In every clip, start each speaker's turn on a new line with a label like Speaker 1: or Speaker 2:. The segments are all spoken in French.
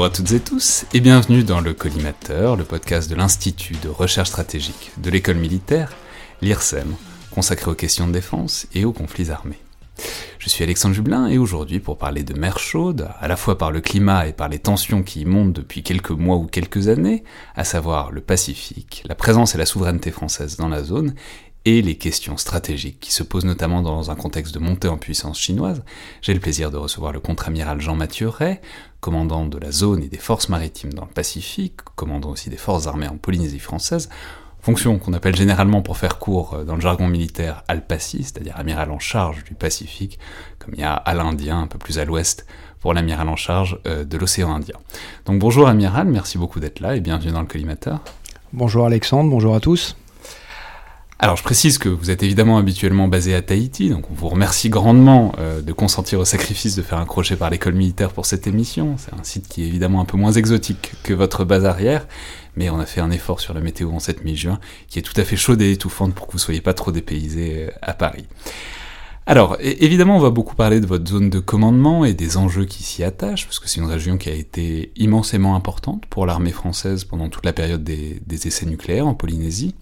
Speaker 1: Bonjour à toutes et tous et bienvenue dans le Collimateur, le podcast de l'Institut de recherche stratégique de l'école militaire, l'IRSEM, consacré aux questions de défense et aux conflits armés. Je suis Alexandre Jublin et aujourd'hui pour parler de mer chaude, à la fois par le climat et par les tensions qui y montent depuis quelques mois ou quelques années, à savoir le Pacifique, la présence et la souveraineté française dans la zone, et les questions stratégiques qui se posent notamment dans un contexte de montée en puissance chinoise, j'ai le plaisir de recevoir le contre-amiral Jean-Mathieu Ray, commandant de la zone et des forces maritimes dans le Pacifique, commandant aussi des forces armées en Polynésie française, fonction qu'on appelle généralement pour faire court euh, dans le jargon militaire Alpaci, c'est-à-dire amiral en charge du Pacifique, comme il y a à l'Indien un peu plus à l'ouest pour l'amiral en charge euh, de l'océan Indien. Donc bonjour amiral, merci beaucoup d'être là et bienvenue dans le collimateur.
Speaker 2: Bonjour Alexandre, bonjour à tous.
Speaker 1: Alors je précise que vous êtes évidemment habituellement basé à Tahiti, donc on vous remercie grandement euh, de consentir au sacrifice de faire un crochet par l'école militaire pour cette émission. C'est un site qui est évidemment un peu moins exotique que votre base arrière, mais on a fait un effort sur la météo en cette mi-juin qui est tout à fait chaude et étouffante pour que vous soyez pas trop dépaysé euh, à Paris. Alors, évidemment, on va beaucoup parler de votre zone de commandement et des enjeux qui s'y attachent, parce que c'est une région qui a été immensément importante pour l'armée française pendant toute la période des essais nucléaires en Polynésie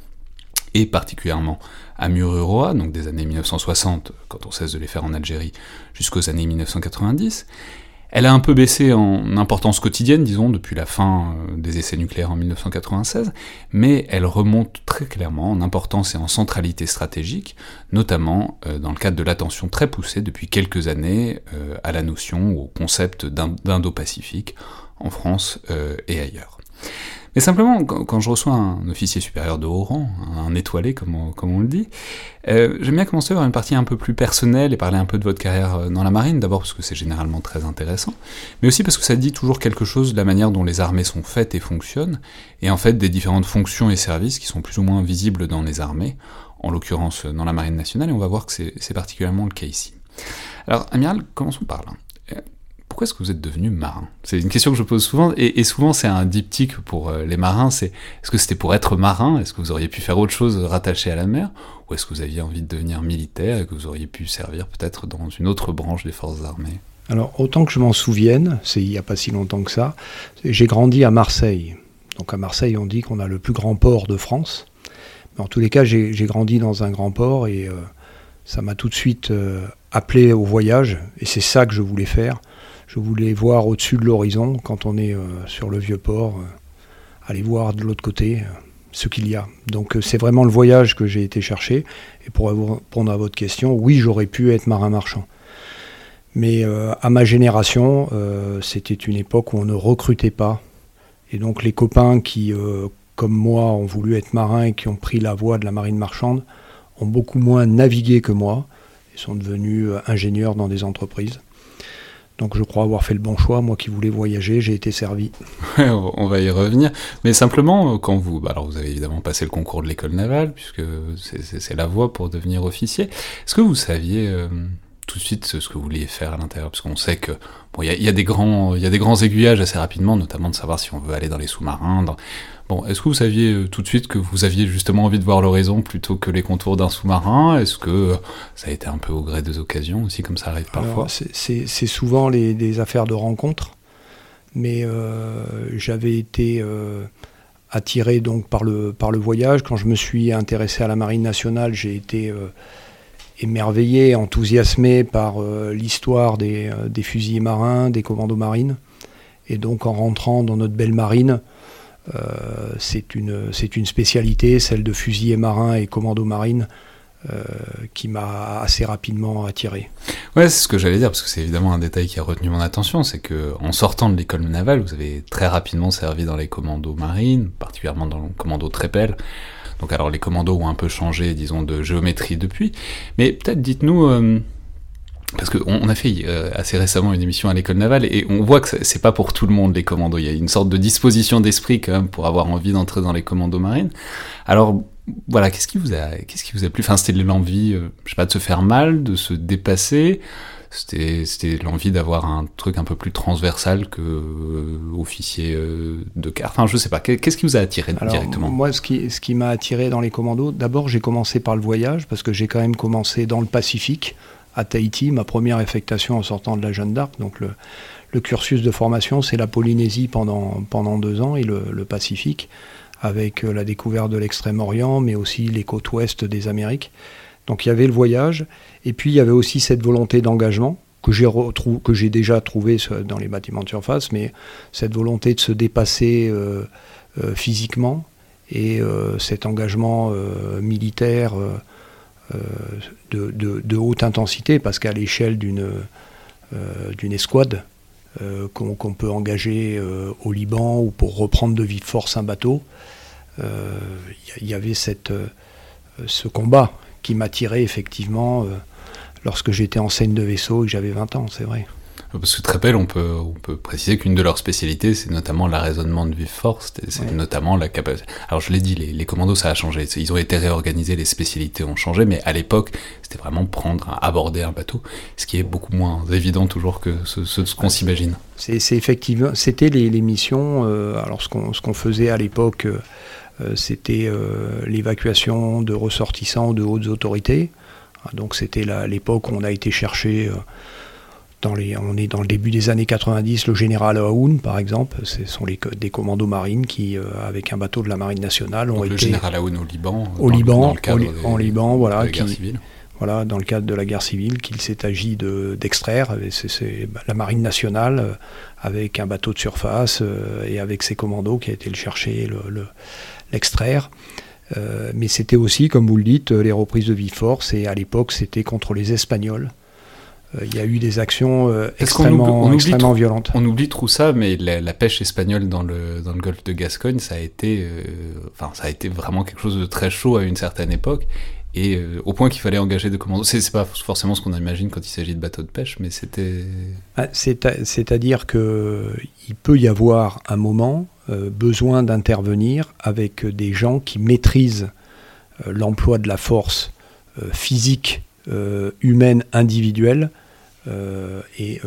Speaker 1: et particulièrement à Mururoa, donc des années 1960, quand on cesse de les faire en Algérie, jusqu'aux années 1990. Elle a un peu baissé en importance quotidienne, disons, depuis la fin euh, des essais nucléaires en 1996, mais elle remonte très clairement en importance et en centralité stratégique, notamment euh, dans le cadre de l'attention très poussée depuis quelques années euh, à la notion ou au concept d'Indo-Pacifique en France et ailleurs. Mais simplement, quand je reçois un officier supérieur de haut rang, un étoilé comme on, le dit, euh, j'aime bien commencer par une partie un peu plus personnelle et parler un peu de votre carrière euh, dans la marine, d'abord parce que c'est généralement très intéressant, mais aussi parce que ça dit toujours quelque chose de la manière dont les armées sont faites et fonctionnent, et en fait des différentes fonctions et services qui sont plus ou moins visibles dans les armées, en l'occurrence dans la marine nationale, et on va voir que c'est particulièrement le cas ici. Alors, amiral, commençons par là pourquoi est-ce que vous êtes devenu marin? C'est une question que je pose souvent, et, souvent c'est un diptyque pour euh, les marins, est-ce que c'était pour être marin? Est-ce que vous auriez pu faire autre chose rattaché à la mer? Ou est-ce que vous aviez envie de devenir militaire et que vous auriez pu servir peut-être dans une autre branche des forces armées?
Speaker 2: Alors autant que je m'en souvienne, c'est il n'y a pas si longtemps que ça, j'ai grandi à Marseille. Donc à Marseille on dit qu'on a le plus grand port de France. Mais en tous les cas j'ai grandi dans un grand port et euh, ça m'a tout de suite euh, appelé au voyage, et c'est ça que je voulais faire je voulais voir au-dessus de l'horizon, quand on est euh, sur le vieux port, euh, aller voir de l'autre côté euh, ce qu'il y a. Donc c'est vraiment le voyage que j'ai été chercher. Et pour répondre à votre question, oui, j'aurais pu être marin marchand. Mais à ma génération, c'était une époque où on ne recrutait pas. Et donc les copains qui, comme moi, ont voulu être marins et qui ont pris la voie de la marine marchande, ont beaucoup moins navigué que moi et sont devenus ingénieurs dans des entreprises. Donc je crois avoir fait le bon choix. Moi qui voulais voyager, j'ai été servi.
Speaker 1: on va y revenir. Mais simplement, quand vous, bah, alors vous avez évidemment passé le concours de l'école navale, puisque c'est la voie pour devenir officier. Est-ce que vous saviez euh, tout de suite ce que vous vouliez faire à l'intérieur? Parce qu'on sait que bon, il y, a, des grands, il y a des grands aiguillages assez rapidement, notamment de savoir si on veut aller dans les sous-marins. Est-ce que vous saviez euh, tout de suite que vous aviez justement envie de voir l'horizon plutôt que les contours d'un sous-marin? Est-ce que euh, ça a été un peu au gré des occasions aussi, comme ça arrive parfois?
Speaker 2: C'est souvent des affaires de rencontres, mais euh, j'avais été attiré donc par le, voyage. Quand je me suis intéressé à la marine nationale, j'ai été émerveillé, enthousiasmé par l'histoire des, fusiliers marins, des commandos marines. Et donc en rentrant dans notre belle marine, c'est une, une spécialité, celle de fusiliers marins et commandos marines, euh, qui m'a assez rapidement attiré.
Speaker 1: Ouais, c'est ce que j'allais dire, parce que c'est évidemment un détail qui a retenu mon attention, c'est que en sortant de l'école navale, vous avez très rapidement servi dans les commandos marines, particulièrement dans le commando Trépel. Donc alors les commandos ont un peu changé, disons, de géométrie depuis, mais peut-être dites-nous... Euh, parce qu'on on a fait euh, assez récemment une émission à l'école navale et on voit que c'est pas pour tout le monde les commandos. Il y a une sorte de disposition d'esprit quand même pour avoir envie d'entrer dans les commandos marines. Alors voilà, qu'est-ce qui vous a, qu'est-ce qui vous a plu? Enfin, c'était l'envie, euh, je sais pas, de se faire mal, de se dépasser? C'était, c'était l'envie d'avoir un truc un peu plus transversal que euh, officier euh, de carte? Enfin, je sais pas. Qu'est-ce qui vous a attiré directement?
Speaker 2: Moi, ce qui, ce qui m'a attiré dans les commandos, d'abord, j'ai commencé par le voyage parce que j'ai quand même commencé dans le Pacifique, à Tahiti, ma première affectation en sortant de la Jeanne d'Arc. Donc le, cursus de formation, c'est la Polynésie pendant pendant deux ans et le, Pacifique avec euh, la découverte de l'Extrême-Orient, mais aussi les côtes ouest des Amériques. Donc il y avait le voyage, et puis il y avait aussi cette volonté d'engagement que j'ai, que j'ai déjà trouvé dans les bâtiments de surface, mais cette volonté de se dépasser euh, euh, physiquement et cet engagement militaire de, haute intensité, parce qu'à l'échelle d'une, d'une escouade, qu'on, qu'on peut engager au Liban ou pour reprendre de vive force un bateau, il euh, y, avait euh, ce combat qui m'attirait effectivement euh, lorsque j'étais en scène de vaisseau et j'avais 20 ans, c'est vrai.
Speaker 1: Parce que très on peut, on peut préciser qu'une de leurs spécialités, c'est notamment l'arraisonnement de vive force, c'est notamment la capacité... Alors je l'ai dit, les, commandos, ça a changé, ils ont été réorganisés, les spécialités ont changé, mais à l'époque, c'était vraiment prendre, aborder un bateau, ce qui est beaucoup moins évident toujours que ce, ce, qu'on s'imagine.
Speaker 2: C'est effectivement, c'était les, missions, alors ce qu'on faisait à l'époque... Euh, c'était euh, l'évacuation de ressortissants de hautes autorités. Donc c'était l'époque où on a été chercher euh, dans les, on est dans le début des années 90, le général Aoun, par exemple, ce sont les, des commandos marines qui, avec un bateau de la marine nationale, ont été... Le
Speaker 1: général Aoun au Liban
Speaker 2: Au Liban, en Liban, voilà. Voilà, dans le cadre de la guerre civile, qu'il s'est agi d'extraire. c'est la marine nationale, avec un bateau de surface et avec ses commandos qui a été le chercher, le l'extraire. Euh, mais c'était aussi, comme vous le dites, les reprises de vie force, et à l'époque, c'était contre les Espagnols. Euh, il y a eu des actions euh, extrêmement, violentes.
Speaker 1: On oublie trop ça, mais la, pêche espagnole dans le, dans le golfe de Gascogne, ça a, été, enfin, ça a été vraiment quelque chose de très chaud à une certaine époque et au point qu'il fallait engager des commandos. C'est pas forcément ce qu'on imagine quand il s'agit de bateaux de pêche, mais c'était.
Speaker 2: Ah, c'est-à-dire qu'il peut y avoir un moment euh, besoin d'intervenir avec des gens qui maîtrisent euh, l'emploi de la force euh, physique, humaine, individuelle. et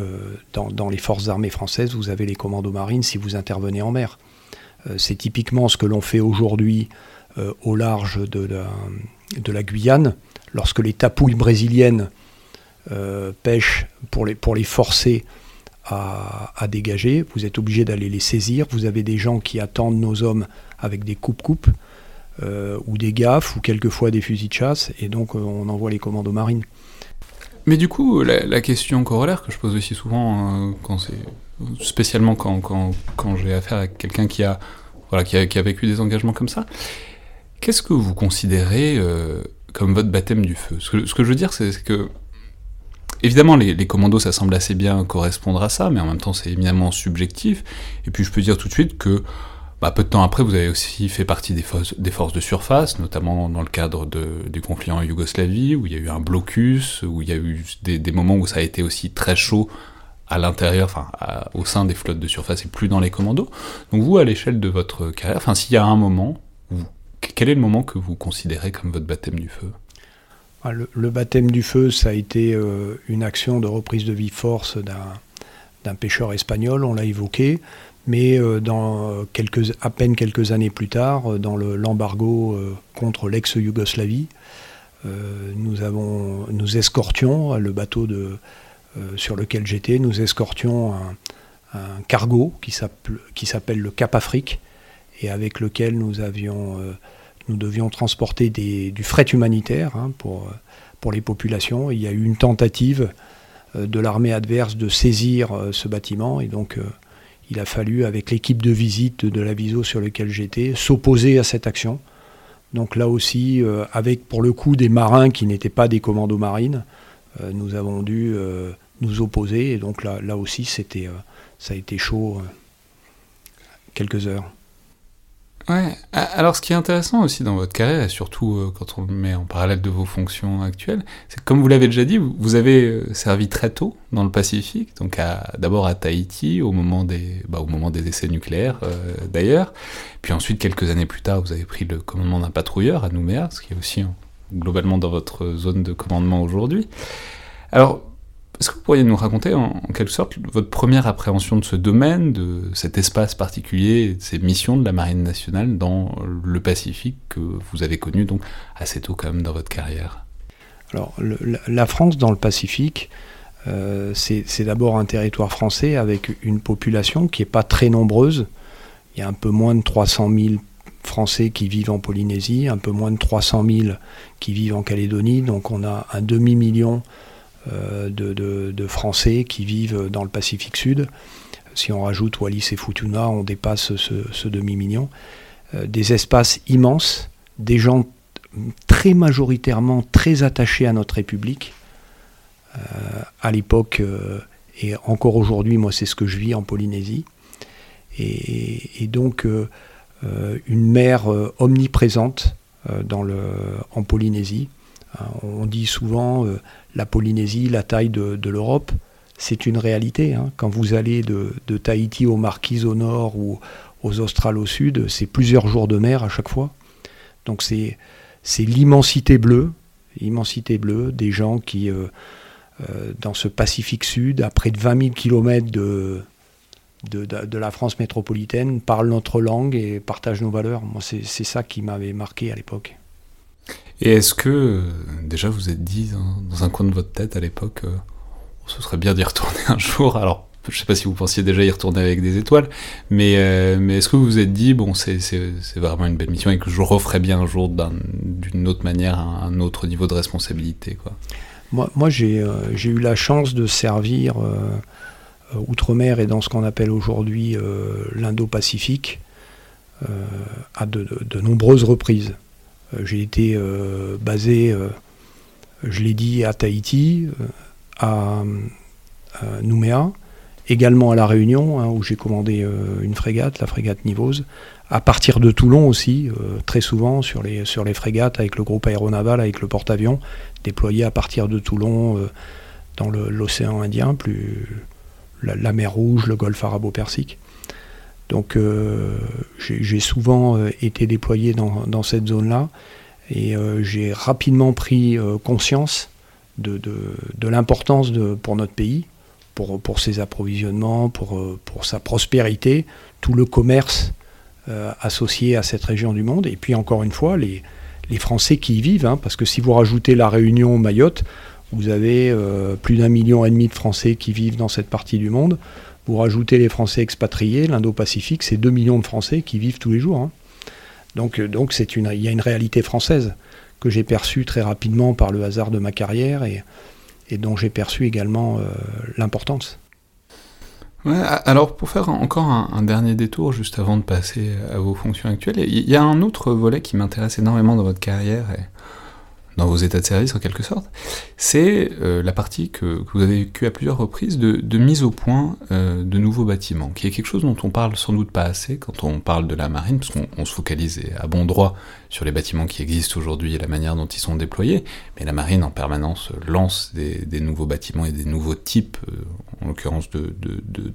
Speaker 2: dans, les forces armées françaises, vous avez les commandos marines si vous intervenez en mer. C'est typiquement ce que l'on fait aujourd'hui au large de la, Guyane, lorsque les tapouilles brésiliennes pêchent pour les, forcer à, dégager, vous êtes obligé d'aller les saisir, vous avez des gens qui attendent nos hommes avec des coupes-coupes, euh, ou des gaffes, ou quelquefois des fusils de chasse, et donc euh, on envoie les commandos marines.
Speaker 1: Mais du coup, la, question corollaire que je pose aussi souvent, euh, quand spécialement quand, quand, quand j'ai affaire à quelqu'un qui a, voilà, qui a, vécu des engagements comme ça, qu'est-ce que vous considérez comme votre baptême du feu? Ce que, ce que je veux dire, c'est que Évidemment, les, commandos, ça semble assez bien correspondre à ça, mais en même temps, c'est éminemment subjectif. Et puis, je peux dire tout de suite que, bah, peu de temps après, vous avez aussi fait partie des, forces, de surface, notamment dans le cadre du conflit en Yougoslavie, où il y a eu un blocus, où il y a eu des, moments où ça a été aussi très chaud à l'intérieur, enfin, au sein des flottes de surface et plus dans les commandos. Donc, vous, à l'échelle de votre carrière, enfin, s'il y a un moment, quel est le moment que vous considérez comme votre baptême du feu?
Speaker 2: Ah, le, baptême du feu, ça a été euh, une action de reprise de vie force d'un pêcheur espagnol, on l'a évoqué, mais euh, dans quelques, à peine quelques années plus tard, dans l'embargo euh, contre l'ex-Yougoslavie, nous, nous escortions, le bateau de, sur lequel j'étais, nous escortions un, un cargo qui s'appelle le Cap Afrique, et avec lequel nous, avions, nous devions transporter du fret humanitaire hein, pour, pour les populations. Il y a eu une tentative de l'armée adverse de saisir ce bâtiment et donc il a fallu, avec l'équipe de visite de la VISO sur laquelle j'étais, s'opposer à cette action. Donc là aussi, euh, avec pour le coup des marins qui n'étaient pas des commandos marines, euh, nous avons dû euh, nous opposer. Et donc là, là aussi, c'était, ça a été chaud quelques heures.
Speaker 1: Ouais. Alors, ce qui est intéressant aussi dans votre carrière, et surtout euh, quand on le met en parallèle de vos fonctions actuelles, c'est que, comme vous l'avez déjà dit, vous, avez euh, servi très tôt dans le Pacifique, donc d'abord à Tahiti, au moment des, bah, au moment des essais nucléaires euh, d'ailleurs, puis ensuite, quelques années plus tard, vous avez pris le commandement d'un patrouilleur à Nouméa, ce qui est aussi globalement dans votre zone de commandement aujourd'hui. Alors, est-ce que vous pourriez nous raconter en, quelque sorte votre première appréhension de ce domaine, de cet espace particulier, de ces missions de la Marine nationale dans le Pacifique que vous avez connu donc assez tôt quand même dans votre carrière?
Speaker 2: Alors la France dans le Pacifique, euh, c'est d'abord un territoire français avec une population qui n'est pas très nombreuse. Il y a un peu moins de 300 000 Français qui vivent en Polynésie, un peu moins de 300 000 qui vivent en Calédonie, donc on a un demi-million euh, de, Français qui vivent dans le Pacifique Sud. Si on rajoute Wallis et Futuna, on dépasse ce, demi-million. Euh, des espaces immenses, des gens très majoritairement très attachés à notre République. Euh, à l'époque, et encore aujourd'hui, moi c'est ce que je vis en Polynésie. Et, donc une mer omniprésente en Polynésie. On dit souvent la Polynésie, la taille de, l'Europe, c'est une réalité. Hein. Quand vous allez de, Tahiti aux Marquises au nord ou aux Australes au sud, c'est plusieurs jours de mer à chaque fois. Donc c'est l'immensité bleue, bleue des gens qui, euh, euh, dans ce Pacifique Sud, à près de 20 000 km de, la France métropolitaine, parlent notre langue et partagent nos valeurs. C'est ça qui m'avait marqué à l'époque.
Speaker 1: Et est-ce que, déjà, vous êtes dit dans, un coin de votre tête à l'époque, euh, ce serait bien d'y retourner un jour Alors, je ne sais pas si vous pensiez déjà y retourner avec des étoiles, mais, euh, est-ce que vous vous êtes dit, bon, c'est vraiment une belle mission et que je referais bien un jour d'une autre manière, un, autre niveau de responsabilité.
Speaker 2: Moi, euh, j'ai eu la chance de servir outre-mer et dans ce qu'on appelle aujourd'hui l'Indo-Pacifique à de, nombreuses reprises. Euh, j'ai été euh, basé, euh, je l'ai dit, à Tahiti, à, Nouméa, également à La Réunion, hein, où j'ai commandé une frégate, la frégate Nivose, à partir de Toulon aussi, très souvent sur les, sur les frégates avec le groupe aéronaval, avec le porte-avions, déployé à partir de Toulon dans l'océan Indien, plus la, mer Rouge, le golfe arabo-persique. Donc euh, j'ai souvent euh, été déployé dans, cette zone-là et euh, j'ai rapidement pris conscience de, l'importance pour notre pays, pour, ses approvisionnements, pour, sa prospérité, tout le commerce associé à cette région du monde. Et puis encore une fois, les, les Français qui y vivent, hein, parce que si vous rajoutez la Réunion, Mayotte, vous avez plus d'un million et demi de Français qui vivent dans cette partie du monde. Vous rajoutez les Français expatriés, l'Indo-Pacifique, c'est 2 millions de Français qui vivent tous les jours. Hein. Donc, euh, donc il y a une réalité française que j'ai perçue très rapidement par le hasard de ma carrière et, dont j'ai perçu également euh, l'importance.
Speaker 1: alors pour faire encore un, dernier détour juste avant de passer à vos fonctions actuelles, il y a un autre volet qui m'intéresse énormément dans votre carrière dans vos états de service en quelque sorte, c'est euh, la partie que, vous avez vécue à plusieurs reprises de, mise au point euh, de nouveaux bâtiments, qui est quelque chose dont on parle sans doute pas assez quand on parle de la marine, parce qu'on se focalise à bon droit sur les bâtiments qui existent aujourd'hui et la manière dont ils sont déployés, mais la marine en permanence lance des, nouveaux bâtiments et des nouveaux types, euh, en l'occurrence de, de,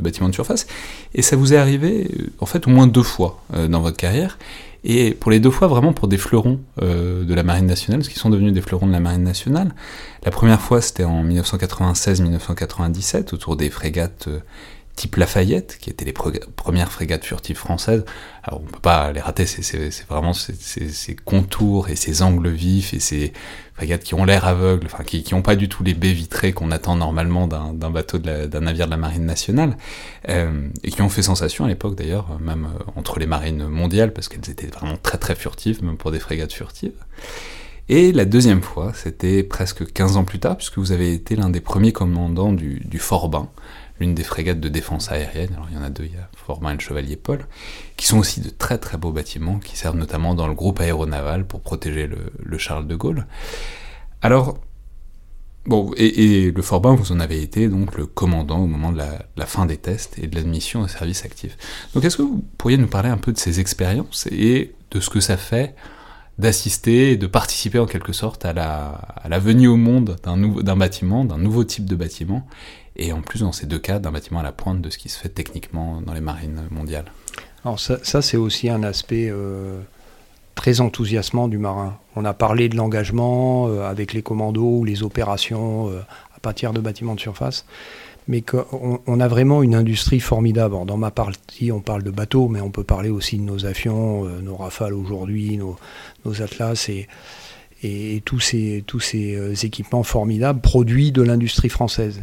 Speaker 1: bâtiments de surface, et ça vous est arrivé en fait au moins deux fois dans votre carrière, et pour les deux fois vraiment pour des fleurons euh, de la Marine nationale, ce qui sont devenus des fleurons de la Marine nationale. La première fois c'était en 1996-1997 autour des frégates euh, type Lafayette, qui étaient les premières frégates furtives françaises. Alors on peut pas les rater, c'est vraiment ces contours et ces angles vifs et ces frégates qui ont l'air aveugles, enfin qui n'ont pas du tout les baies vitrées qu'on attend normalement d'un bateau d'un navire de la marine nationale, euh, et qui ont fait sensation à l'époque d'ailleurs, même euh, entre les marines mondiales, parce qu'elles étaient vraiment très très furtives, même pour des frégates furtives. Et la deuxième fois, c'était presque 15 ans plus tard, puisque vous avez été l'un des premiers commandants du, du Forbin, l'une des frégates de défense aérienne, alors il y en a deux, il y a Forbin et le Chevalier Paul, qui sont aussi de très très beaux bâtiments, qui servent notamment dans le groupe aéronaval pour protéger le, Charles de Gaulle. Alors, bon, et, le Forbin, vous en avez été donc le commandant au moment de la, fin des tests et de l'admission au service actif. Donc est-ce que vous pourriez nous parler un peu de ces expériences et de ce que ça fait d'assister de participer en quelque sorte à la, à la venue au monde d'un bâtiment, d'un nouveau type de bâtiment, et en plus dans ces deux cas d'un bâtiment à la pointe de ce qui se fait techniquement dans les marines mondiales.
Speaker 2: Alors ça, c'est aussi un aspect euh, très enthousiasmant du marin. On a parlé de l'engagement euh, avec les commandos ou les opérations euh, à partir de bâtiments de surface, mais on a vraiment une industrie formidable. dans ma partie, on parle de bateaux, mais on peut parler aussi de nos avions, nos Rafales aujourd'hui, nos, Atlas et, tous ces équipements formidables produits de l'industrie française.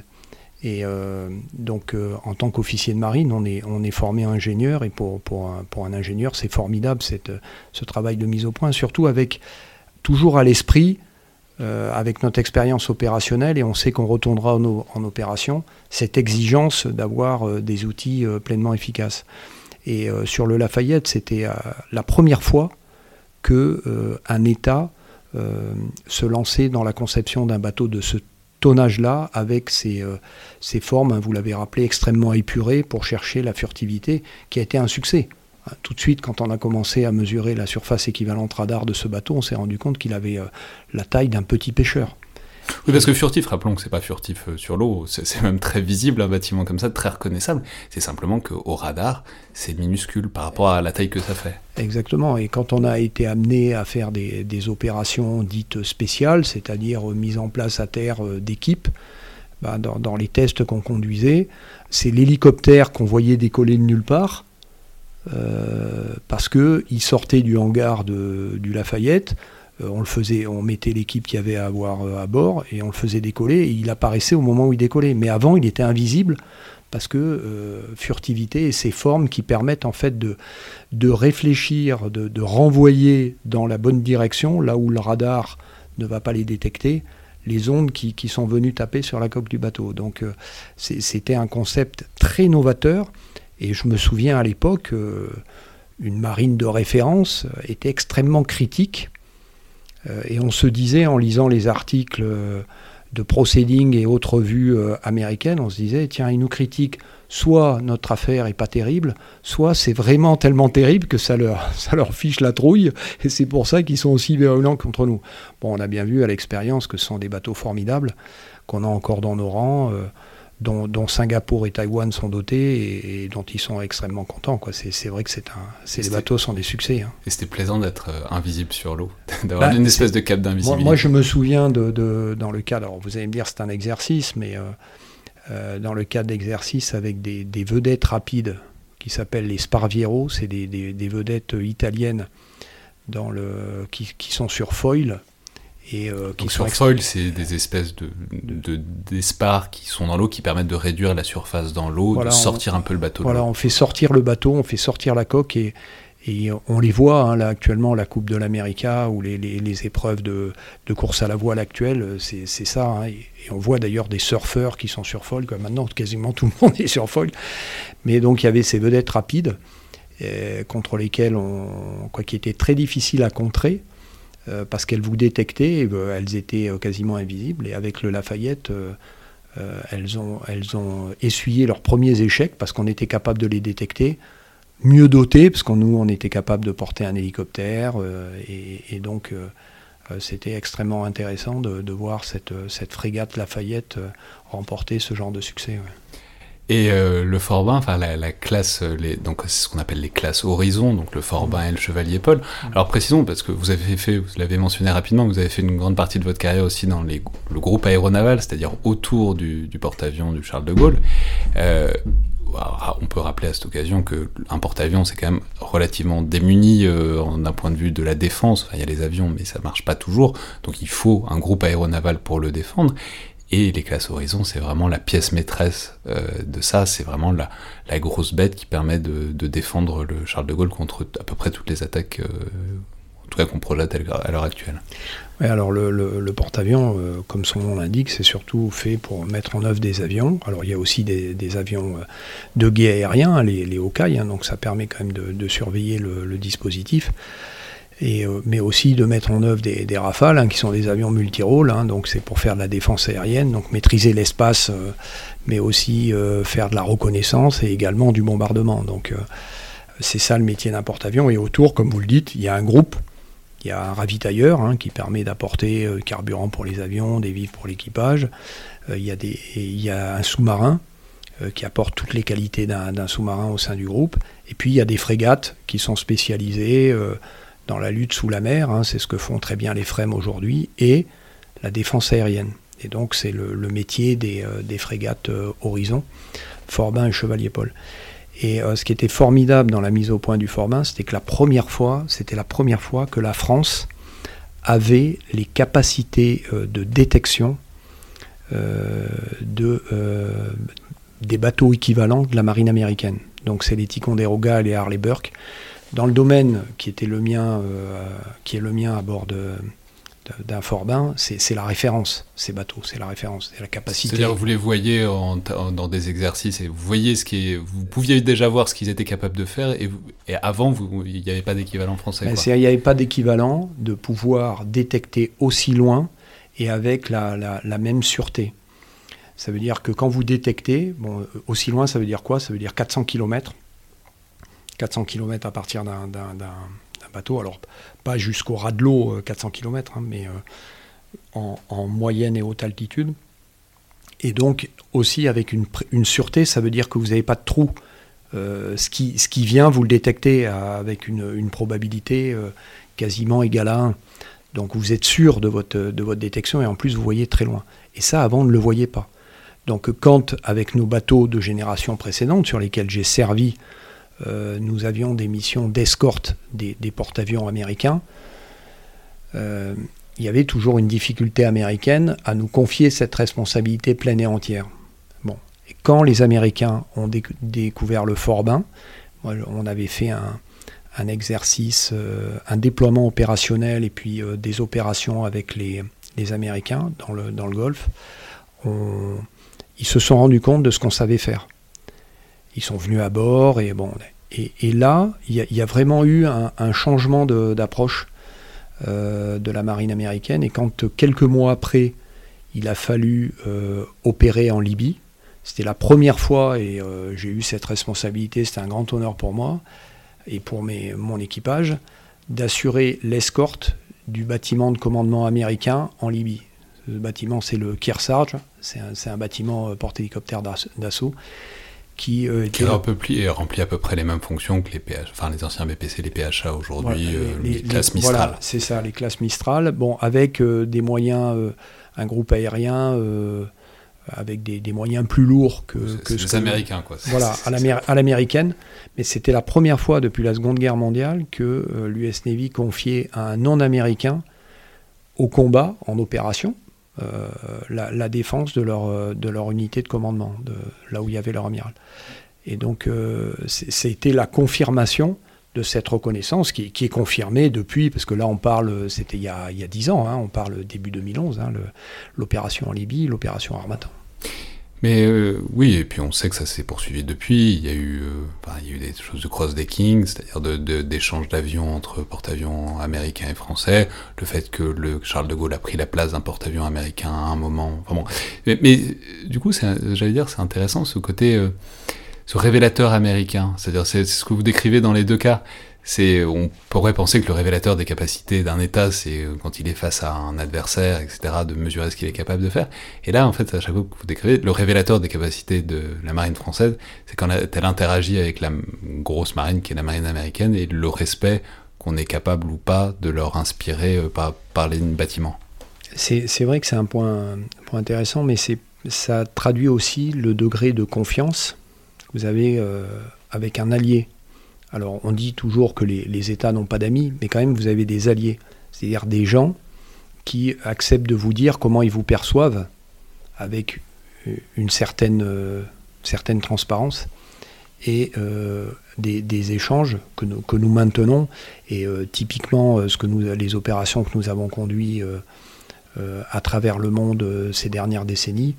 Speaker 2: Et euh, donc, euh, en tant qu'officier de marine, on est, formé ingénieur, et pour, pour, un, ingénieur, c'est formidable ce travail de mise au point, surtout avec toujours à l'esprit, euh, avec notre expérience opérationnelle, et on sait qu'on retournera en, en, opération, cette exigence d'avoir des outils pleinement efficaces. Et sur le Lafayette, c'était la première fois que un État se lançait dans la conception d'un bateau de ce tonnage-là, avec ces, euh, formes, hein, vous l'avez rappelé, extrêmement épurées pour chercher la furtivité, qui a été un succès. Hein, tout de suite, quand on a commencé à mesurer la surface équivalente radar de ce bateau, on s'est rendu compte qu'il avait euh, la taille d'un petit pêcheur.
Speaker 1: Oui, parce que furtif, rappelons que c'est pas furtif euh, sur l'eau, c'est même très visible un bâtiment comme ça, très reconnaissable. C'est simplement qu'au radar, c'est minuscule par rapport à la taille que ça fait.
Speaker 2: Exactement, et quand on a été amené à faire des, opérations dites spéciales, c'est-à-dire euh, mise en place à terre euh, d'équipes, bah, dans, les tests qu'on conduisait, c'est l'hélicoptère qu'on voyait décoller de nulle part, parce qu'il sortait du hangar du Lafayette, euh, on le faisait, on mettait l'équipe qu'il y avait à avoir euh, à bord et on le faisait décoller. Et il apparaissait au moment où il décollait. Mais avant, il était invisible parce que euh, furtivité et ces formes qui permettent en fait de, réfléchir, de, renvoyer dans la bonne direction, là où le radar ne va pas les détecter, les ondes qui, sont venues taper sur la coque du bateau. Donc c'était un concept très novateur. Et je me souviens à l'époque, une marine de référence était extrêmement critique euh, et on se disait en lisant les articles euh, de Proceeding et autres revues euh, américaines, on se disait, tiens, ils nous critiquent, soit notre affaire est pas terrible, soit c'est vraiment tellement terrible que ça leur, ça leur fiche la trouille, et c'est pour ça qu'ils sont aussi virulents contre nous. Bon, on a bien vu à l'expérience que ce sont des bateaux formidables, qu'on a encore dans nos rangs dont, Singapour et Taïwan sont dotés et, dont ils sont extrêmement contents. C'est, vrai que c'est un, les bateaux sont des succès. Hein.
Speaker 1: Et c'était plaisant d'être euh, invisible sur l'eau, d'avoir bah, une espèce de cap d'invisibilité.
Speaker 2: Moi, je me souviens de, dans le cadre, alors vous allez me dire c'est un exercice, mais euh, euh, dans le cadre d'exercice avec des, vedettes rapides qui s'appellent les Sparviero, c'est des, vedettes italiennes dans le, qui, qui sont sur foil
Speaker 1: et euh, qui sur foil, c'est des espèces de, d'espars qui sont dans l'eau qui permettent de réduire la surface dans l'eau, de sortir un peu le bateau.
Speaker 2: Voilà, on fait sortir le bateau, on fait sortir la coque et, et on les voit hein, là actuellement, la Coupe de l'América ou les, les, épreuves de, de, course à la voile actuelles, c'est, ça. Hein, et, on voit d'ailleurs des surfeurs qui sont sur foil, comme maintenant quasiment tout le monde est sur foil. Mais donc il y avait ces vedettes rapides euh, contre lesquelles on, quoi, qui étaient très difficiles à contrer. Euh, parce qu'elles vous détectaient, euh, elles étaient euh, quasiment invisibles. Et avec le Lafayette, elles, ont, elles ont essuyé leurs premiers échecs parce qu'on était capable de les détecter, mieux dotés, parce qu'on nous, on était capable de porter un hélicoptère. Et, donc, c'était extrêmement intéressant de, voir cette, cette frégate Lafayette remporter ce genre de succès.
Speaker 1: Et euh, le Forbin, enfin la, la classe, euh, les, donc c'est ce qu'on appelle les classes Horizon, donc le Forbin et le Chevalier Paul. Mm. Alors précisons, parce que vous avez fait, vous l'avez mentionné rapidement, vous avez fait une grande partie de votre carrière aussi dans les, le groupe aéronaval, c'est-à-dire autour du, du porte-avions du Charles de Gaulle. Euh, on peut rappeler à cette occasion qu'un porte-avions, c'est quand même relativement démuni euh, d'un point de vue de la défense. il y a les avions, mais ça marche pas toujours. Donc il faut un groupe aéronaval pour le défendre. Et les classes Horizon, c'est vraiment la pièce maîtresse euh, de ça. C'est vraiment la, grosse bête qui permet de, défendre le Charles de Gaulle contre à peu près toutes les attaques, euh, en tout cas qu'on projette à l'heure actuelle
Speaker 2: alors le, porte-avions, euh, comme son nom l'indique, c'est surtout fait pour mettre en œuvre des avions. Alors il y a aussi des, avions de guet aérien, les, les Hawkeye, hein, donc ça permet quand même de, surveiller le, dispositif. Euh, mais aussi de mettre en œuvre des, rafales, hein, qui sont des avions multirôles, donc c'est pour faire de la défense aérienne, donc maîtriser l'espace, mais aussi faire de la reconnaissance et également du bombardement. Donc c'est ça le métier d'un porte-avions. Et autour, comme vous le dites, il y a un groupe il y a un ravitailleur hein, qui permet d'apporter euh, carburant pour les avions, des vivres pour l'équipage. Euh, il, y a il y a un sous-marin euh, qui apporte toutes les qualités d'un sous-marin au sein du groupe. Et puis il y a des frégates qui sont spécialisées dans la lutte sous la mer, hein, c'est ce que font très bien les FREM aujourd'hui, et la défense aérienne. Et donc c'est le, métier des, des frégates Horizon, Forbin et Chevalier Paul. Et euh, ce qui était formidable dans la mise au point du Forbin, c'était que la première fois, c'était la première fois que la France avait les capacités euh, de détection euh, de, des bateaux équivalents de la marine américaine. Donc c'est les Ticonderoga et les Harley Burke. Dans le domaine qui était le mien, qui est le mien à bord de, d'un Forbin, c'est la référence, ces bateaux, c'est la référence, c'est la capacité.
Speaker 1: C'est-à-dire vous les voyez dans des exercices et vous voyez ce qui est, vous pouviez déjà voir ce qu'ils étaient capables de faire et, et avant il n'y avait pas d'équivalent français.
Speaker 2: Ben, il n'y avait pas d'équivalent de pouvoir détecter aussi loin et avec la, la, même sûreté. Ça veut dire que quand vous détectez, bon, aussi loin, ça veut dire quoi? Ça veut dire 400 km. 400 km à partir d'un bateau. Alors, pas jusqu'au ras de l'eau, 400 km, mais euh, en, moyenne et haute altitude. Et donc, aussi avec une, sûreté, ça veut dire que vous n'avez pas de trou. Euh, ce, qui, vient, vous le détectez avec une, probabilité euh, quasiment égale à 1. Donc vous êtes sûr de votre, de votre détection et en plus vous voyez très loin. Et ça, avant, on ne le voyait pas. Donc quand, avec nos bateaux de génération précédente, sur lesquels j'ai servi euh, nous avions des missions d'escorte des, porte-avions américains. Euh, il y avait toujours une difficulté américaine à nous confier cette responsabilité pleine et entière. Quand les Américains ont découvert le Forbin, on avait fait un, exercice, euh, un déploiement opérationnel et puis des opérations avec les, Américains dans le, dans le Golfe. ils se sont rendus compte de ce qu'on savait faire. Ils sont venus à bord et bon. Et, là, il y, a vraiment eu un, changement d'approche euh, de la marine américaine. Et quand quelques mois après, il a fallu euh, opérer en Libye, c'était la première fois et euh, j'ai eu cette responsabilité. C'était un grand honneur pour moi et pour mes, mon équipage d'assurer l'escorte du bâtiment de commandement américain en Libye. Ce bâtiment, c'est le Kearsarge, c'est un, bâtiment porte-hélicoptère d'assaut
Speaker 1: qui, euh, remplit, à peu près les mêmes fonctions que les PH, enfin les anciens BPC, les PHA aujourd'hui, euh, les, classes Mistral. Voilà,
Speaker 2: c'est ça, les classes Mistral. Bon, avec euh, des moyens, un groupe aérien avec des, moyens plus lourds que, que
Speaker 1: les Américains, quoi.
Speaker 2: Voilà, à l'américaine. Mais c'était la première fois depuis la Seconde Guerre mondiale que l'US Navy confiait un non-américain au combat en opération euh, la, défense de leur, euh, de leur unité de commandement, de là où il y avait leur amiral. Et donc, euh, c'était la confirmation de cette reconnaissance qui, est confirmée depuis, parce que là on parle, c'était il, y a, 10 ans, hein, on parle début 2011, hein, l'opération en Libye, l'opération Armatan.
Speaker 1: Mais euh, oui, et puis on sait que ça s'est poursuivi depuis. Il y a eu, euh, il y a eu des choses de cross-decking, c'est-à-dire d'échange de, d'avions entre porte-avions américains et français. Le fait que le Charles de Gaulle a pris la place d'un porte-avions américain à un moment. Enfin bon. Mais, du coup, j'allais dire, c'est intéressant ce côté, euh, ce révélateur américain. C'est-à-dire, c'est ce que vous décrivez dans les deux cas on pourrait penser que le révélateur des capacités d'un État, c'est euh, quand il est face à un adversaire, etc., de mesurer ce qu'il est capable de faire. Et là, en fait, à chaque fois que vous décrivez, le révélateur des capacités de la marine française, c'est quand elle interagit avec la grosse marine qui est la marine américaine et le respect qu'on est capable ou pas de leur inspirer euh, par, les bâtiments.
Speaker 2: C'est vrai que c'est un point, intéressant, mais ça traduit aussi le degré de confiance vous avez avec un allié. Alors on dit toujours que les, États n'ont pas d'amis, mais quand même vous avez des alliés, c'est-à-dire des gens qui acceptent de vous dire comment ils vous perçoivent avec une certaine, certaine transparence et des, échanges que nous, maintenons. Et typiquement, les opérations que nous avons conduites à travers le monde ces dernières décennies,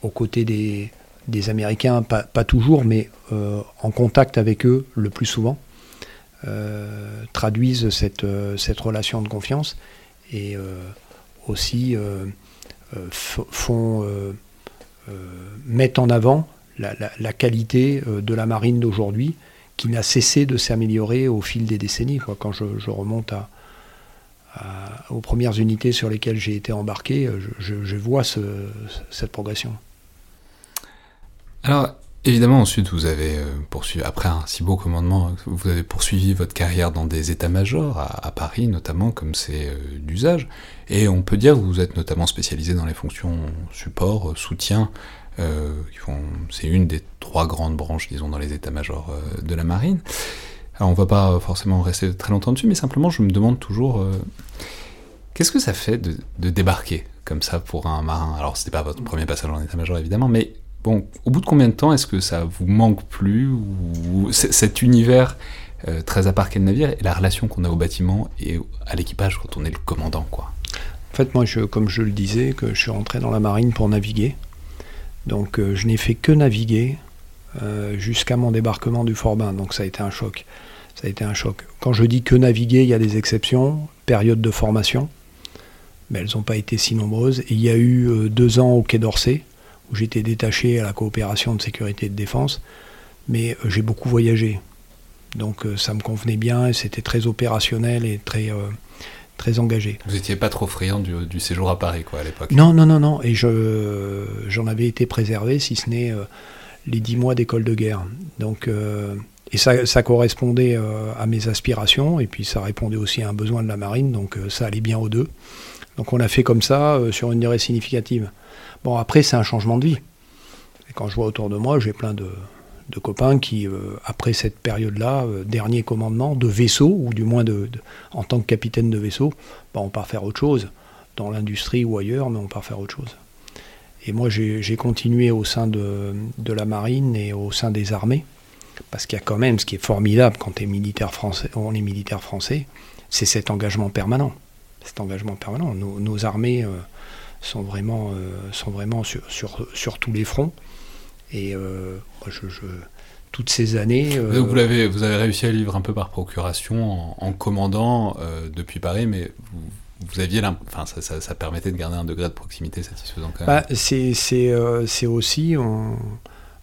Speaker 2: aux côtés des, des Américains, pas, toujours, mais euh, en contact avec eux le plus souvent, euh, traduisent cette, euh, cette, relation de confiance et aussi font mettent en avant la, qualité de la marine d'aujourd'hui qui n'a cessé de s'améliorer au fil des décennies. Quand je, remonte aux premières unités sur lesquelles j'ai été embarqué, je, vois cette progression.
Speaker 1: Alors, évidemment, ensuite, vous avez euh, poursuivi, après un si beau commandement, vous avez poursuivi votre carrière dans des états-majors, à, Paris notamment, comme c'est euh, d'usage, et on peut dire que vous êtes notamment spécialisé dans les fonctions support, euh, soutien, c'est une des trois grandes branches, disons, dans les états-majors de la marine. Alors, on va pas forcément rester très longtemps dessus, mais simplement, je me demande toujours, qu'est-ce que ça fait de, débarquer comme ça pour un marin? Alors, c'était pas votre premier passage en état-major, évidemment, mais Bon, au bout de combien de temps est-ce que ça vous manque plus ou cet univers euh, très à part qu'est le navire et la relation qu'on a au bâtiment et à l'équipage quand on est le commandant, quoi?
Speaker 2: En fait, moi, comme je le disais, que je suis rentré dans la marine pour naviguer. Donc, euh, je n'ai fait que naviguer euh, jusqu'à mon débarquement du Fort Bain. Donc, ça a été un choc. Ça a été un choc. Quand je dis que naviguer, il y a des exceptions. Période de formation, mais elles n'ont pas été si nombreuses. il y a eu deux ans au Quai d'Orsay où j'étais détaché à la coopération de sécurité et de défense, mais euh, j'ai beaucoup voyagé. Donc euh, ça me convenait bien et c'était très opérationnel et très, euh, très engagé.
Speaker 1: Vous n'étiez pas trop friand du, séjour à Paris quoi, à l'époque
Speaker 2: Non, non, non, non. Et je, j'en avais été préservé, si ce n'est les dix mois d'école de guerre. Donc, et ça, ça correspondait à mes aspirations et puis ça répondait aussi à un besoin de la marine, donc ça allait bien aux deux. Donc on a fait comme ça sur une durée significative. Bon, après, c'est un changement de vie. Quand je vois autour de moi, j'ai plein de, copains qui, euh, après cette période-là, euh, dernier commandement de vaisseau, ou du moins de, en tant que capitaine de vaisseau, bah, on part faire autre chose, dans l'industrie ou ailleurs, mais on part faire autre chose. Et moi, j'ai continué au sein de, la marine et au sein des armées, parce qu'il y a quand même, ce qui est formidable quand es militaire français, on est militaire français, c'est cet engagement permanent. Cet engagement permanent. Nos, armées... Euh, sont vraiment, euh, sont vraiment sur, sur, sur, tous les fronts. Et euh, moi, je, toutes ces années.
Speaker 1: Euh, vous, l'avez, vous avez réussi à vivre un peu par procuration en, commandant depuis Paris, mais vous, vous aviez enfin, ça, ça, permettait de garder un degré de proximité satisfaisant quand même.
Speaker 2: Bah, c'est, c'est, c'est aussi,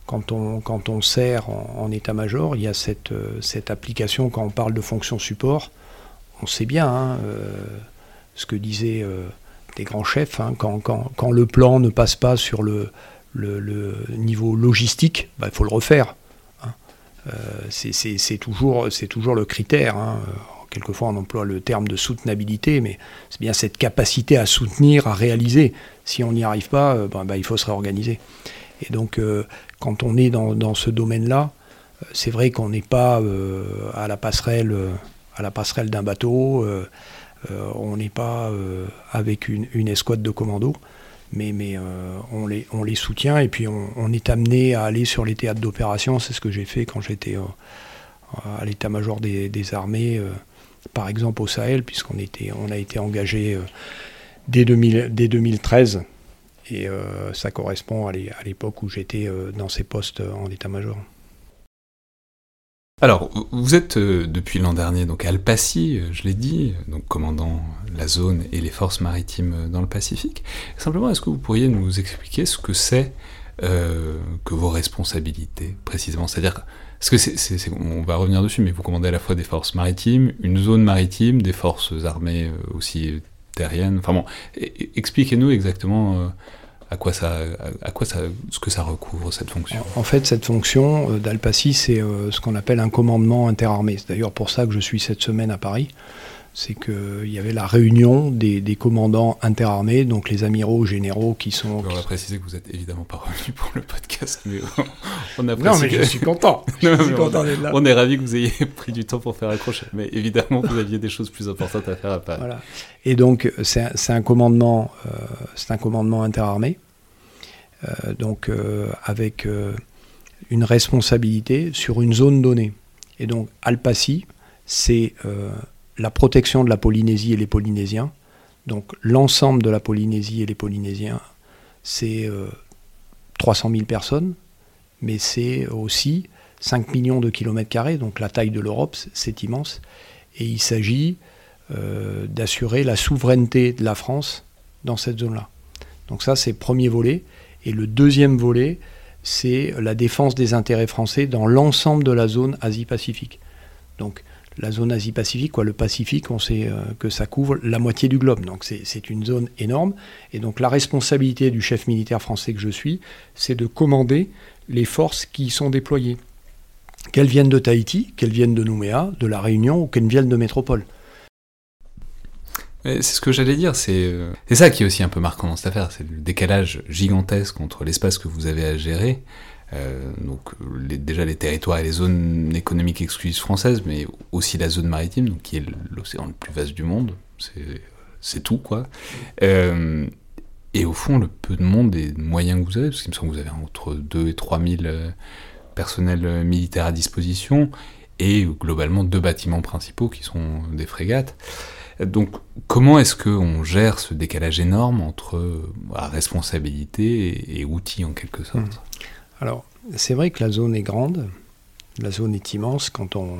Speaker 2: quand, on, quand on sert en, état-major, il y a cette, cette application, quand on parle de fonction support, on sait bien hein, ce que disait des grands chefs, hein, quand, le plan ne passe pas sur le, niveau logistique, bah, il faut le refaire. Hein. Euh, c'est toujours, le critère. Hein. Quelquefois, on emploie le terme de soutenabilité, mais c'est bien cette capacité à soutenir, à réaliser. Si on n'y arrive pas, euh, bah, bah, il faut se réorganiser. Et donc, euh, quand on est dans, ce domaine-là, c'est vrai qu'on n'est pas à la passerelle d'un bateau. Euh, on n'est pas euh, avec une, escouade de commandos, mais, euh, on, les, soutient et puis on, est amené à aller sur les théâtres d'opération. C'est ce que j'ai fait quand j'étais à l'état-major des, armées, par exemple au Sahel, puisqu'on a été engagé dès, 2013. Et ça correspond à l'époque où j'étais dans ces postes en état-major.
Speaker 1: Alors, vous êtes euh, depuis l'an dernier donc à Alpaci, euh, je l'ai dit, donc commandant la zone et les forces maritimes euh, dans le Pacifique. Simplement, est-ce que vous pourriez nous expliquer ce que c'est que vos responsabilités précisément? C'est-à-dire, ce que c'est, on va revenir dessus, mais vous commandez à la fois des forces maritimes, une zone maritime, des forces armées aussi terriennes. Enfin bon, expliquez-nous exactement à quoi ça, à quoi ça, ce que ça recouvre cette fonction?
Speaker 2: En fait, cette fonction euh, d'Alpaci, c'est euh, ce qu'on appelle un commandement interarmé. C'est d'ailleurs pour ça que je suis cette semaine à Paris. C'est qu'il y avait la réunion des, commandants interarmés, donc les amiraux généraux qui sont.
Speaker 1: On va préciser que vous n'êtes évidemment pas revenu pour le podcast, mais
Speaker 2: on apprécie. Non, mais je suis content. je suis content
Speaker 1: d'être là. On est ravi que vous ayez pris du temps pour faire un crochet, mais évidemment vous aviez des choses plus importantes à faire à Paris. Voilà.
Speaker 2: Et donc c'est un, commandement, euh, c'est un commandement interarmé, euh, donc euh, avec une responsabilité sur une zone donnée. Et donc Alpaci, c'est la protection de la Polynésie et les Polynésiens. Donc l'ensemble de la Polynésie et les Polynésiens, c'est 300 000 personnes, mais c'est aussi 5 millions de kilomètres carrés, donc la taille de l'Europe, c'est immense. Et il s'agit euh, d'assurer la souveraineté de la France dans cette zone-là. Donc ça, c'est le premier volet. Et le deuxième volet, c'est la défense des intérêts français dans l'ensemble de la zone Asie-Pacifique. Donc la zone Asie-Pacifique, quoi, le Pacifique, on sait euh, que ça couvre la moitié du globe. Donc c'est une zone énorme. Et donc la responsabilité du chef militaire français que je suis, c'est de commander les forces qui y sont déployées. Qu'elles viennent de Tahiti, qu'elles viennent de Nouméa, de La Réunion ou qu'elles viennent de métropole.
Speaker 1: C'est ce que j'allais dire, euh, c'est ça qui est aussi un peu marquant dans cette affaire, c'est le décalage gigantesque entre l'espace que vous avez à gérer euh, donc déjà les territoires et les zones économiques exclusives françaises, mais aussi la zone maritime, donc qui est l'océan le plus vaste du monde. C'est tout, quoi. Euh, et au fond, le peu de monde et de moyens que vous avez, parce qu'il me semble que vous avez entre 2 et 3 000 euh, personnels militaires à disposition, et globalement deux bâtiments principaux qui sont des frégates. Donc, comment est-ce qu'on gère ce décalage énorme entre responsabilité et, outils en quelque sorte? Mmh.
Speaker 2: Alors, c'est vrai que la zone est grande, la zone est immense quand on,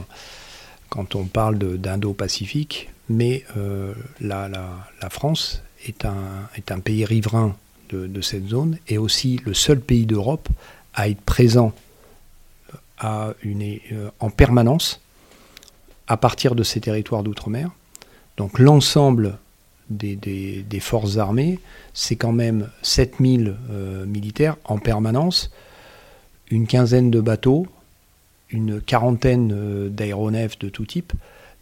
Speaker 2: quand on parle d'Indo-Pacifique, mais euh, la, France est un, est un pays riverain de, cette zone et aussi le seul pays d'Europe à être présent à une, euh, en permanence à partir de ces territoires d'outre-mer. Donc l'ensemble des, des, forces armées, c'est quand même 7000 euh, militaires en permanence une quinzaine de bateaux, une quarantaine euh, d'aéronefs de tout type.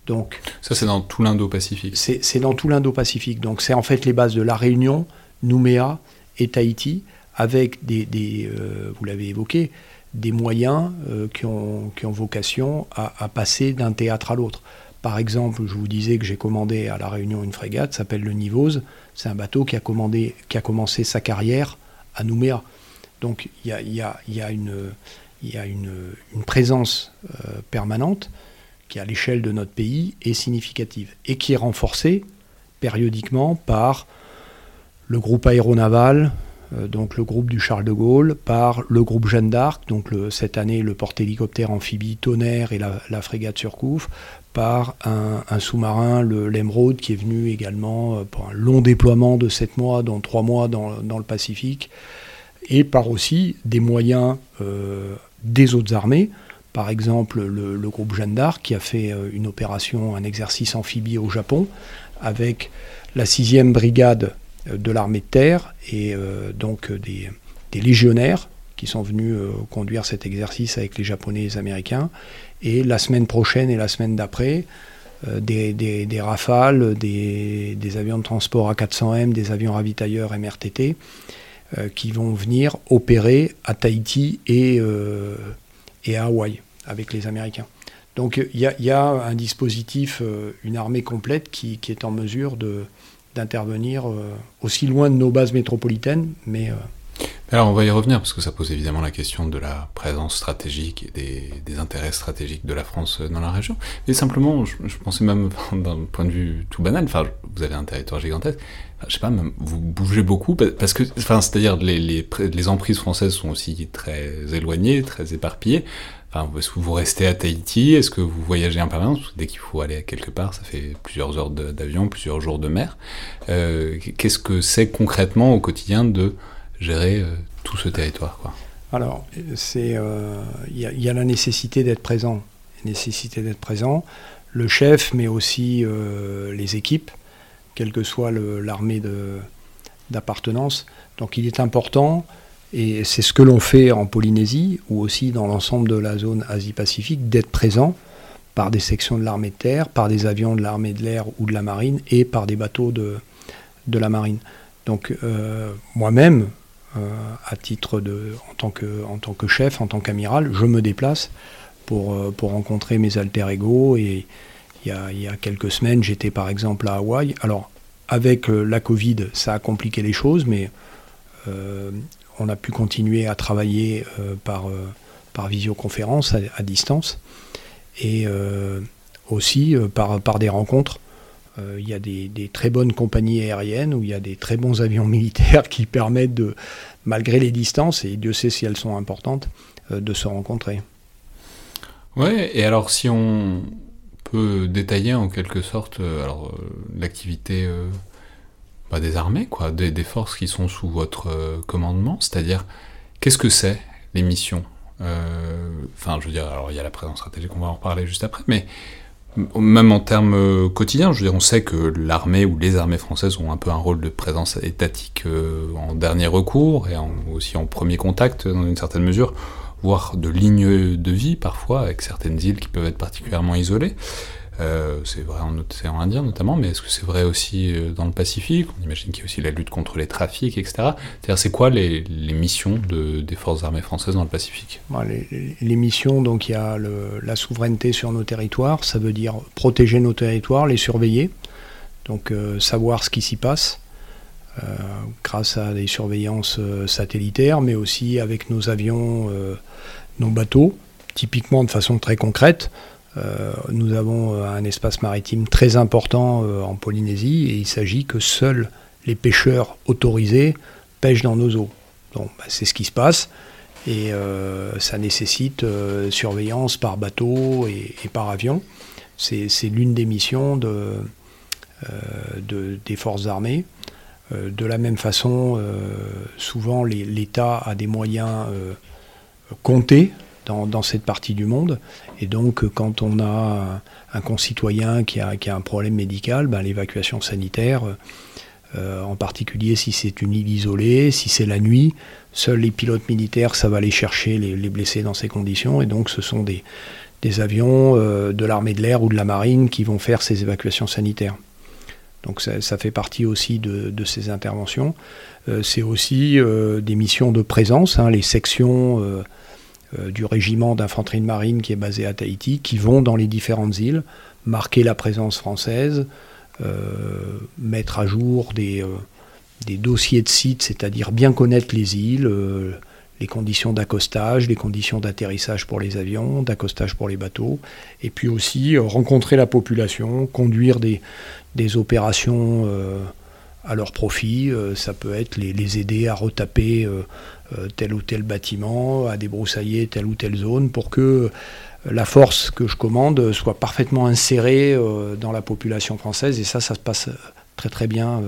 Speaker 2: Donc,
Speaker 1: ça, c'est dans tout l'Indo-Pacifique.
Speaker 2: C'est dans tout l'Indo-Pacifique. Donc, c'est en fait les bases de La Réunion, Nouméa et Tahiti, avec des, euh, vous l'avez évoqué, des moyens euh, qui, ont, qui, ont, vocation à, passer d'un théâtre à l'autre. Par exemple, je vous disais que j'ai commandé à La Réunion une frégate, s'appelle le Nivose. C'est un bateau qui a, commandé, qui a commencé sa carrière à Nouméa. Donc il y a, une, présence euh, permanente qui, à l'échelle de notre pays, est significative et qui est renforcée périodiquement par le groupe aéronaval, euh, donc le groupe du Charles de Gaulle, par le groupe Jeanne d'Arc, donc cette année le porte-hélicoptère amphibie Tonnerre et la, frégate Surcouf, par un, sous-marin, le l'Emeraude, qui est venu également euh, pour un long déploiement de 7 mois, dont 3 mois dans le Pacifique, et par aussi des moyens euh, des autres armées. Par exemple, le, groupe Jeanne d'Arc qui a fait euh, une opération, un exercice amphibie au Japon avec la 6e brigade euh, de l'armée de terre et donc des, légionnaires qui sont venus conduire cet exercice avec les Japonais et les Américains. Et la semaine prochaine et la semaine d'après, des, rafales, des, des, avions de transport A400M, des avions ravitailleurs MRTT, qui vont venir opérer à Tahiti et, euh, et à Hawaï avec les Américains. Donc il y, a un dispositif, euh, une armée complète qui, qui est en mesure d'intervenir aussi loin de nos bases métropolitaines, mais
Speaker 1: alors on va y revenir parce que ça pose évidemment la question de la présence stratégique et des, intérêts stratégiques de la France dans la région. Mais simplement, je, pensais même d'un point de vue tout banal, enfin vous avez un territoire gigantesque, je sais pas, même, vous bougez beaucoup parce que, enfin c'est-à-dire les, les, les emprises françaises sont aussi très éloignées, très éparpillées. Enfin, est-ce que vous restez à Tahiti? Est-ce que vous voyagez en permanence? Dès qu'il faut aller quelque part, ça fait plusieurs heures d'avion, plusieurs jours de mer. Euh, Qu'est-ce que c'est concrètement au quotidien de gérer euh, tout ce territoire quoi.
Speaker 2: Alors, c'est euh, il y, a la nécessité d'être présent, nécessité d'être présent. Le chef, mais aussi euh, les équipes, quelle que soit l'armée d'appartenance. Donc, il est important, et c'est ce que l'on fait en Polynésie ou aussi dans l'ensemble de la zone Asie-Pacifique, d'être présent par des sections de l'armée de terre, par des avions de l'armée de l'air ou de la marine et par des bateaux de, de la marine. Donc moi-même, à titre de, en tant que, en tant que chef, en tant qu'amiral, je me déplace pour, euh, pour rencontrer mes alter ego. Et il y a, il y a quelques semaines, j'étais par exemple à Hawaï. Alors avec la Covid, ça a compliqué les choses, mais on a pu continuer à travailler par, par visioconférence à, distance et aussi par, par des rencontres euh, il y a des, très bonnes compagnies aériennes où il y a des très bons avions militaires qui permettent de, malgré les distances, et Dieu sait si elles sont importantes, euh, de se rencontrer.
Speaker 1: Ouais, et alors si on peut détailler en quelque sorte euh, alors l'activité bah, des armées, quoi, des, des, forces qui sont sous votre commandement, c'est-à-dire qu'est-ce que c'est les missions? Enfin, je veux dire, alors il y a la présence stratégique, on va en reparler juste après, mais même en termes euh, quotidiens, je veux dire, on sait que l'armée ou les armées françaises ont un peu un rôle de présence étatique euh, en dernier recours et aussi en premier contact dans une certaine mesure, voire de ligne de vie parfois avec certaines îles qui peuvent être particulièrement isolées. Euh, c'est vrai en océan Indien notamment, mais est-ce que c'est vrai aussi euh, dans le Pacifique? On imagine qu'il y a aussi la lutte contre les trafics, etc. C'est-à-dire, c'est quoi les, missions des forces armées françaises dans le Pacifique?
Speaker 2: Les, missions, donc il y a la souveraineté sur nos territoires, ça veut dire protéger nos territoires, les surveiller, donc euh, savoir ce qui s'y passe. grâce à des surveillances satellitaires, mais aussi avec nos avions, nos bateaux, typiquement de façon très concrète. Euh, nous avons euh, un espace maritime très important euh, en Polynésie et il s'agit que seuls les pêcheurs autorisés pêchent dans nos eaux. Bah, c'est ce qui se passe et ça nécessite surveillance par bateau et, par avion. C'est l'une des missions de, des forces armées. de la même façon, souvent l'État a des moyens comptés dans, cette partie du monde. Et donc, quand on a un concitoyen qui a, un problème médical, ben, l'évacuation sanitaire, euh, en particulier si c'est une île isolée, si c'est la nuit, seuls les pilotes militaires savent aller chercher les, blessés dans ces conditions. Et donc, ce sont des, avions euh, de l'armée de l'air ou de la marine qui vont faire ces évacuations sanitaires. Donc ça, fait partie aussi de, ces interventions. Euh, c'est aussi des missions de présence, hein, les sections euh, du régiment d'infanterie de marine qui est basé à Tahiti, qui vont dans les différentes îles marquer la présence française, euh, mettre à jour des, euh, des, dossiers de site, c'est-à-dire bien connaître les îles, les conditions d'accostage, les conditions d'atterrissage pour les avions, d'accostage pour les bateaux, et puis aussi rencontrer la population, conduire des, des opérations à leur profit. ça peut être les, aider à retaper euh, tel ou tel bâtiment, à débroussailler telle ou telle zone pour que euh, la force que je commande soit parfaitement insérée euh, dans la population française. Et ça, ça se passe très très bien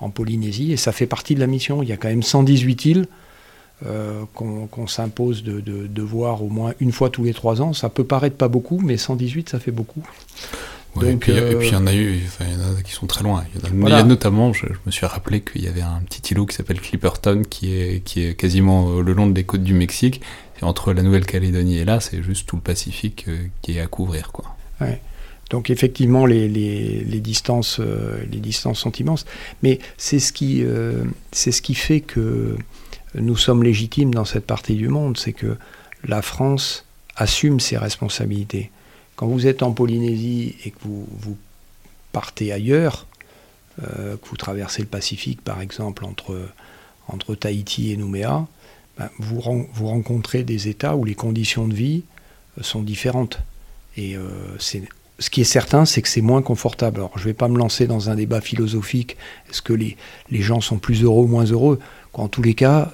Speaker 2: en Polynésie. Et ça fait partie de la mission. Il y a quand même 118 îles qu'on s'impose de, voir au moins une fois tous les trois ans. Ça peut paraître pas beaucoup, mais 118, ça fait beaucoup
Speaker 1: et, puis, il y en a eu, il y en a qui sont très loin. Il y, a, notamment, je, me suis rappelé qu'il y avait un petit îlot qui s'appelle Clipperton, qui est, qui est quasiment euh, le long des côtes du Mexique. Et entre la Nouvelle-Calédonie et là, c'est juste tout le Pacifique euh, qui est à couvrir. Quoi.
Speaker 2: Donc effectivement, les, les, les distances, euh, les distances sont immenses. Mais c'est ce, qui, c'est ce qui fait que nous sommes légitimes dans cette partie du monde. C'est que la France assume ses responsabilités. Quand vous êtes en Polynésie et que vous, partez ailleurs, euh, que vous traversez le Pacifique par exemple entre, entre Tahiti et Nouméa, ben, vous, vous, rencontrez des États où les conditions de vie euh, sont différentes. Et euh, ce qui est certain, c'est que c'est moins confortable. Alors je ne vais pas me lancer dans un débat philosophique, est-ce que les, les, gens sont plus heureux ou moins heureux? En tous les cas,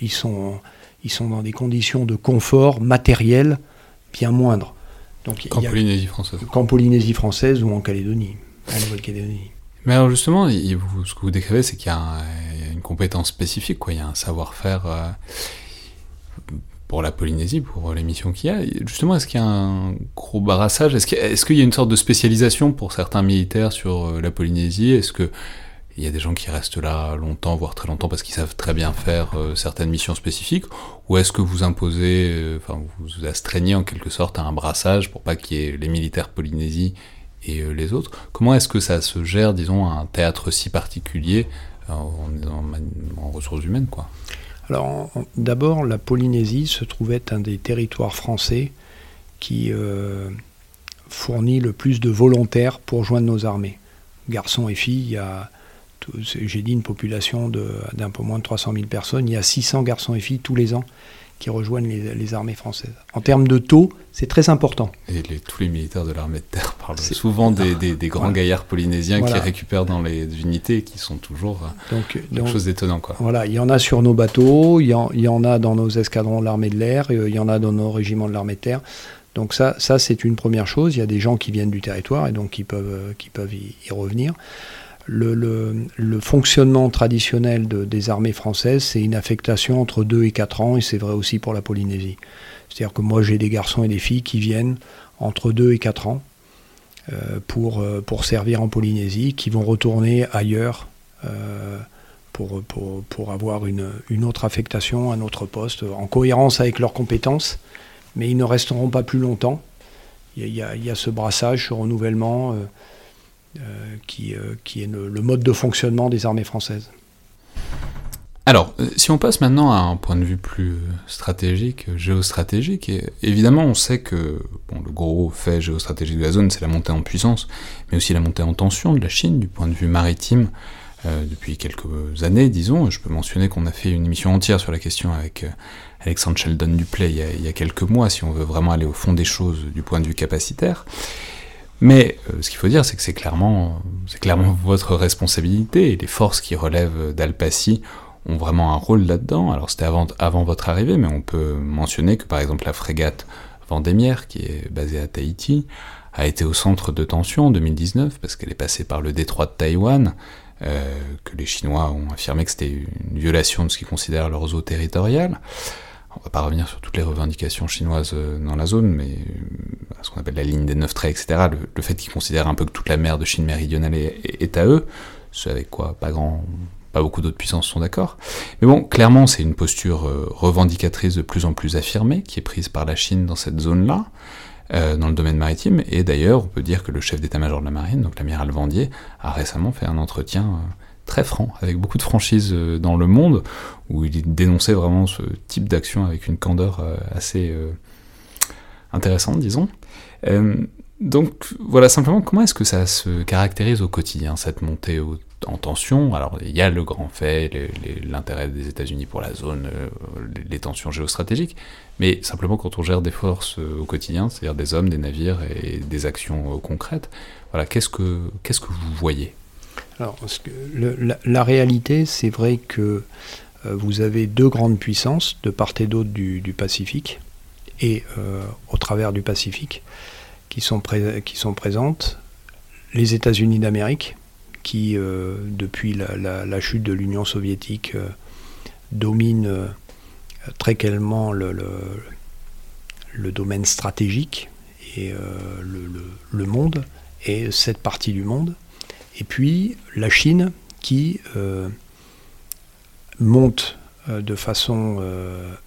Speaker 2: ils, sont, ils sont dans des conditions de confort matériel bien moindres.
Speaker 1: Qu'en Polynésie française.
Speaker 2: Qu'en Polynésie française ou en Calédonie, en Nouvelle-Calédonie.
Speaker 1: Mais alors justement, ce que vous décrivez, c'est qu'il y, a une compétence spécifique, quoi. il y a un savoir-faire euh, pour la Polynésie, pour les missions qu'il y a. Justement, est-ce qu'il y a un gros barrassage Est-ce qu'il y, a une sorte de spécialisation pour certains militaires sur euh, la Polynésie? Est-ce qu'il il y a des gens qui restent là longtemps, voire très longtemps, parce qu'ils savent très bien faire certaines missions spécifiques. Ou est-ce que vous imposez, enfin, vous astreignez en quelque sorte à un brassage pour pas qu'il y ait les militaires Polynésie et les autres? Comment est-ce que ça se gère, disons, un théâtre si particulier en, ressources humaines, quoi?
Speaker 2: Alors, d'abord, la Polynésie se trouvait un des territoires français qui euh, fournit le plus de volontaires pour joindre nos armées. Garçons et filles, il y a, j'ai dit une population d'un peu moins de 300 000 personnes, il y a 600 garçons et filles tous les ans qui rejoignent les, armées françaises. En termes de taux, c'est très important.
Speaker 1: Et tous les militaires de l'armée de terre parlent souvent des, grands gaillards polynésiens qui récupèrent dans les unités qui sont toujours euh, donc, quelque chose d'étonnant.
Speaker 2: Voilà, il y en a sur nos bateaux, il y en, il y en a dans nos escadrons de l'armée de l'air, euh, il y en a dans nos régiments de l'armée de terre. Donc ça, ça c'est une première chose. Il y a des gens qui viennent du territoire et donc qui peuvent, euh, qui peuvent y, revenir. Le, fonctionnement traditionnel de, des armées françaises, c'est une affectation entre 2 et 4 ans, et c'est vrai aussi pour la Polynésie. C'est-à-dire que moi j'ai des garçons et des filles qui viennent entre 2 et 4 ans euh, pour, euh, pour servir en Polynésie, qui vont retourner ailleurs euh, pour, pour, pour, avoir une, une, autre affectation, un autre poste, en cohérence avec leurs compétences, mais ils ne resteront pas plus longtemps. Il y a, il y a ce brassage, ce renouvellement qui, qui est le mode de fonctionnement des armées françaises.
Speaker 1: Alors, euh, si on passe maintenant à un point de vue plus stratégique, géostratégique, évidemment on sait que bon, le gros fait géostratégique de la zone, c'est la montée en puissance, mais aussi la montée en tension de la Chine du point de vue maritime euh, depuis quelques années, disons. Je peux mentionner qu'on a fait une émission entière sur la question avec euh, Alexandre Sheldon Duplay il y, a, quelques mois, si on veut vraiment aller au fond des choses du point de vue capacitaire. Mais ce qu'il faut dire, c'est que c'est clairement, c'est clairement votre responsabilité et les forces qui relèvent d'Alpaci ont vraiment un rôle là-dedans. Alors c'était avant, avant votre arrivée, mais on peut mentionner que par exemple la frégate Vendémiaire, qui est basée à Tahiti, a été au centre de tension en 2019 parce qu'elle est passée par le détroit de Taïwan, euh, que les Chinois ont affirmé que c'était une violation de ce qu'ils considèrent leurs eaux territoriales. On va pas revenir sur toutes les revendications chinoises euh, dans la zone, mais euh, ce qu'on appelle la ligne des neuf traits, etc. Le, fait qu'ils considèrent un peu que toute la mer de Chine méridionale est, à eux, ce avec quoi pas grand, pas beaucoup d'autres puissances sont d'accord. Mais bon, clairement, c'est une posture euh, revendicatrice de plus en plus affirmée qui est prise par la Chine dans cette zone-là, dans le domaine maritime. Et d'ailleurs, on peut dire que le chef d'état-major de la marine, donc l'amiral Vendier, a récemment fait un entretien très franc, avec beaucoup de franchise dans le monde, où il dénonçait vraiment ce type d'action avec une candeur assez intéressante, disons. donc voilà, simplement, comment est-ce que ça se caractérise au quotidien, cette montée en tension? Alors il y a le grand fait, l'intérêt des États-Unis pour la zone, euh, les, tensions géostratégiques, mais simplement quand on gère des forces euh, au quotidien, c'est-à-dire des hommes, des navires et des actions euh, concrètes, voilà, qu'est-ce que qu'est-ce que vous voyez?
Speaker 2: Alors la, réalité, c'est vrai que vous avez deux grandes puissances de part et d'autre du, Pacifique et au travers du Pacifique qui sont, présentes les États-Unis d'Amérique qui, euh, depuis la, chute de l'Union soviétique, euh, domine euh, très clairement le, le, domaine stratégique et le, monde, et cette partie du monde. Et puis la Chine qui monte de façon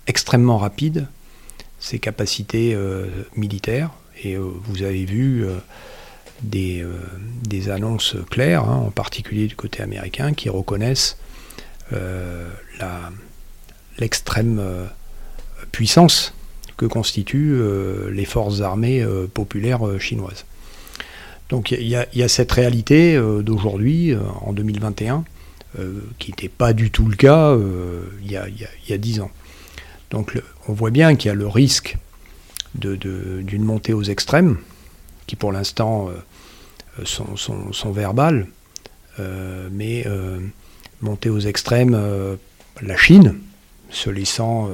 Speaker 2: extrêmement rapide ses capacités militaires. Et vous avez vu des, euh, des annonces claires, hein, en particulier du côté américain, qui reconnaissent euh, l'extrême euh, puissance que constituent les forces armées populaires chinoises. Donc il y, a cette réalité d'aujourd'hui, en 2021, qui n'était pas du tout le cas il y, a dix ans. Donc on voit bien qu'il y a le risque d'une montée aux extrêmes, qui pour l'instant euh, sont, verbales, euh, mais euh, monter aux extrêmes, la Chine, se laissant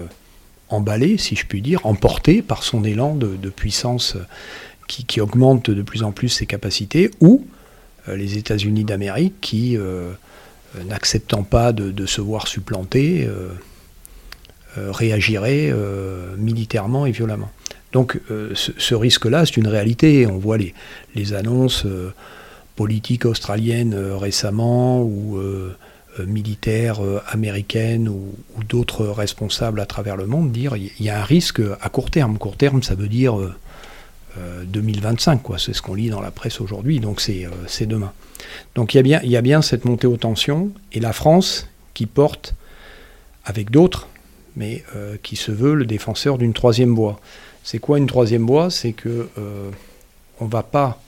Speaker 2: emballer, si je puis dire, emporter par son élan de, puissance qui, augmente de plus en plus ses capacités, ou les États-Unis d'Amérique qui, n'acceptant pas de, se voir supplanter, réagiraient militairement et violemment. Donc euh, ce, risque-là, c'est une réalité. On voit les, annonces euh, politiques australiennes récemment ou militaires américaines ou, ou d'autres responsables à travers le monde dire il y a un risque à court terme. Court terme, ça veut dire 2025, quoi. C'est ce qu'on lit dans la presse aujourd'hui, donc c'est demain. Donc il y, a bien, y a bien cette montée aux tensions, et la France qui porte, avec d'autres, mais euh, qui se veut le défenseur d'une troisième voie. C'est quoi une troisième voie? C'est que euh, on ne va pas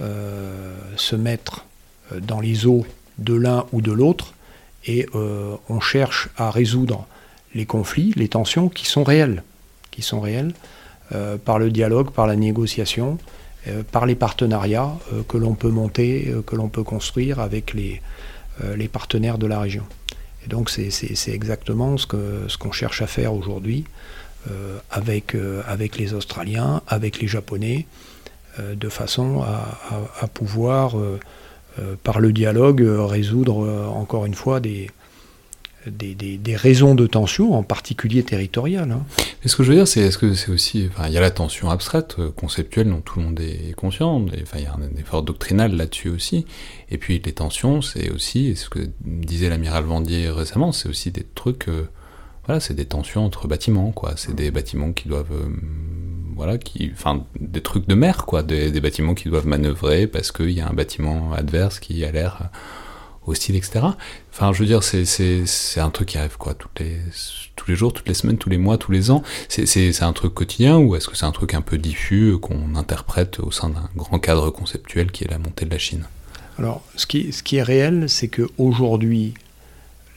Speaker 2: euh, se mettre dans les eaux de l'un ou de l'autre, et on cherche à résoudre les conflits, les tensions qui sont réelles, qui sont réelles, par le dialogue, par la négociation, par les partenariats que l'on peut monter, que l'on peut construire avec les, partenaires de la région. Et donc c'est exactement ce qu'on cherche à faire aujourd'hui euh, avec, euh, les Australiens, avec les Japonais, euh, de façon à, à pouvoir, par le dialogue, résoudre encore une fois des, des, raisons de tension, en particulier territoriales. Hein.
Speaker 1: Mais ce que je veux dire, c'est est-ce que c'est aussi, enfin, il y a la tension abstraite, euh, conceptuelle, dont tout le monde est conscient. enfin, il y a un effort doctrinal là-dessus aussi. Et puis les tensions, c'est aussi, ce que disait l'amiral Vendier récemment, c'est aussi des trucs, euh, voilà, c'est des tensions entre bâtiments, quoi. C'est des bâtiments qui doivent, euh, voilà, qui, enfin, des trucs de mer, quoi, des, des bâtiments qui doivent manœuvrer parce qu'il y a un bâtiment adverse qui a l'air hostile, etc. Enfin, je veux dire, c'est un truc qui arrive quoi, tous les jours, toutes les semaines, tous les mois, tous les ans. C'est un truc quotidien ou est-ce que c'est un truc un peu diffus qu'on interprète au sein d'un grand cadre conceptuel qui est la montée de la Chine?
Speaker 2: Alors, ce qui, est réel, c'est qu'aujourd'hui,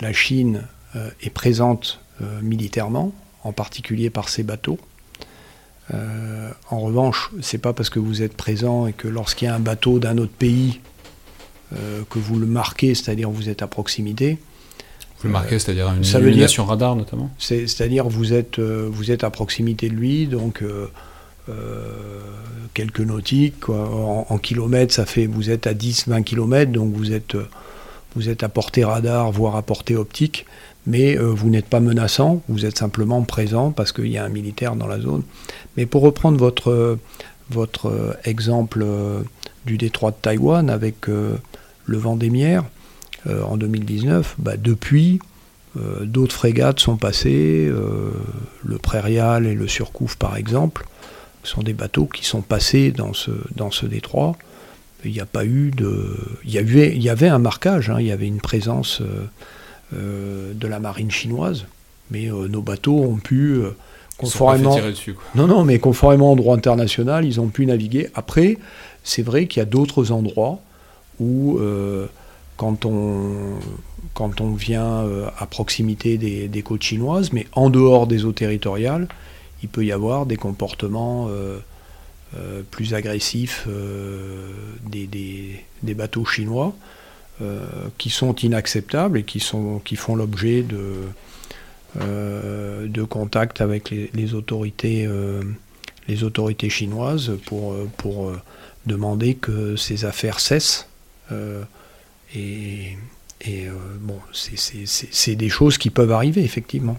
Speaker 2: la Chine euh, est présente euh, militairement, en particulier par ses bateaux. Euh, en revanche, c'est pas parce que vous êtes présent et que lorsqu'il y a un bateau d'un autre pays euh, que vous le marquez, c'est-à-dire vous êtes à proximité.
Speaker 1: Vous le marquez, c'est-à-dire une illumination radar notamment
Speaker 2: C'est-à-dire vous êtes, euh, vous êtes à proximité de lui, donc euh, quelques nautiques, En, kilomètres, ça fait, vous êtes à 10-20 km, donc vous êtes, vous êtes à portée radar, voire à portée optique, mais vous n'êtes pas menaçant, vous êtes simplement présent parce qu'il y a un militaire dans la zone. Mais pour reprendre votre, votre exemple du détroit de Taïwan avec le vent des euh, en 2019, bah, depuis, euh, d'autres frégates sont passées, euh, le Prairial et le Surcouf par exemple, sont des bateaux qui sont passés dans ce, détroit. Il n'y a pas eu de. Il y avait, il y avait un marquage, hein, il y avait une présence de la marine chinoise, mais nos bateaux ont pu. Conformément, non, non, mais conformément au droit international, ils ont pu naviguer. Après, c'est vrai qu'il y a d'autres endroits où euh, quand, on, quand on vient euh, à proximité des, côtes chinoises, mais en dehors des eaux territoriales, il peut y avoir des comportements euh, plus agressifs des, des, bateaux chinois qui sont inacceptables et qui, sont, qui font l'objet de, de contacts avec les, autorités, les autorités chinoises pour, pour demander que ces affaires cessent euh, et, euh, bon, c'est des choses qui peuvent arriver, effectivement.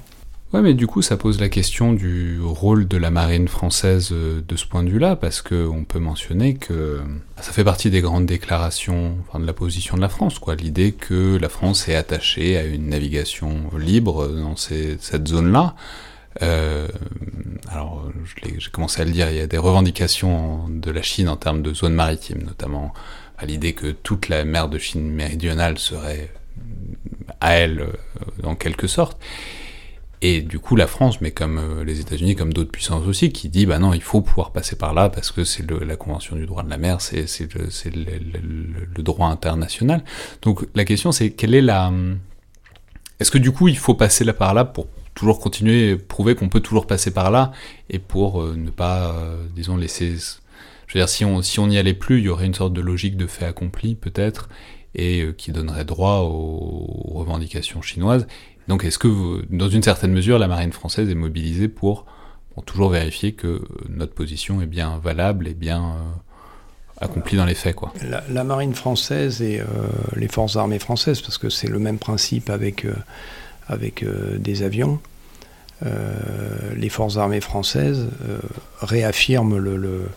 Speaker 1: Ouais, mais du coup, ça pose la question du rôle de la marine française euh, de ce point de vue-là, parce qu'on peut mentionner que ça fait partie des grandes déclarations enfin, de la position de la France, quoi. L'idée que la France est attachée à une navigation libre dans cette zone-là. Euh, alors, j'ai commencé à le dire, il y a des revendications de la Chine en termes de zone maritime, notamment à l'idée que toute la mer de Chine méridionale serait à elle euh, en quelque sorte. Et du coup, la France, mais comme euh, les États-Unis, comme d'autres puissances aussi, qui dit bah non, il faut pouvoir passer par là parce que c'est la convention du droit de la mer, c'est le, le, droit international. Donc la question, c'est quelle est la Est-ce que du coup, il faut passer là par là pour toujours continuer, prouver qu'on peut toujours passer par là et pour euh, ne pas, disons, laisser je veux dire, si on si on n'y allait plus, il y aurait une sorte de logique de fait accompli peut-être et euh, qui donnerait droit aux, revendications chinoises. Donc, est-ce que, dans une certaine mesure, la marine française est mobilisée pour, toujours vérifier que notre position est bien valable et bien euh, accomplie dans les faits, quoi?
Speaker 2: La, marine française et euh, les forces armées françaises, parce que c'est le même principe avec avec des avions. les forces armées françaises réaffirment le,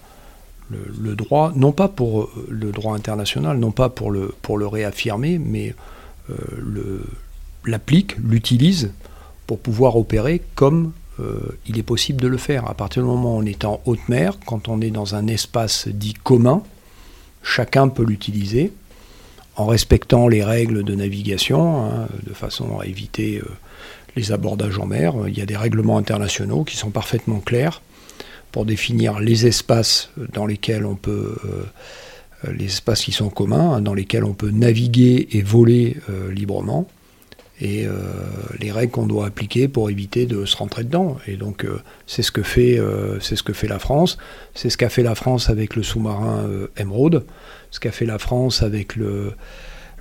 Speaker 2: droit, non pas pour le droit international, non pas pour le, pour le réaffirmer, mais l'applique, l'utilise pour pouvoir opérer comme il est possible de le faire. À partir du moment où on est en haute mer, quand on est dans un espace dit commun, chacun peut l'utiliser en respectant les règles de navigation, hein, de façon à éviter les abordages en mer. Il y a des règlements internationaux qui sont parfaitement clairs pour définir les espaces dans lesquels on peut, euh, les espaces qui sont communs, hein, dans lesquels on peut naviguer et voler euh, librement, et euh, les règles qu'on doit appliquer pour éviter de se rentrer dedans. Et donc c'est ce que fait, c'est ce que fait la France, c'est ce qu'a fait la France avec le sous-marin Emeraude, ce qu'a fait la France avec le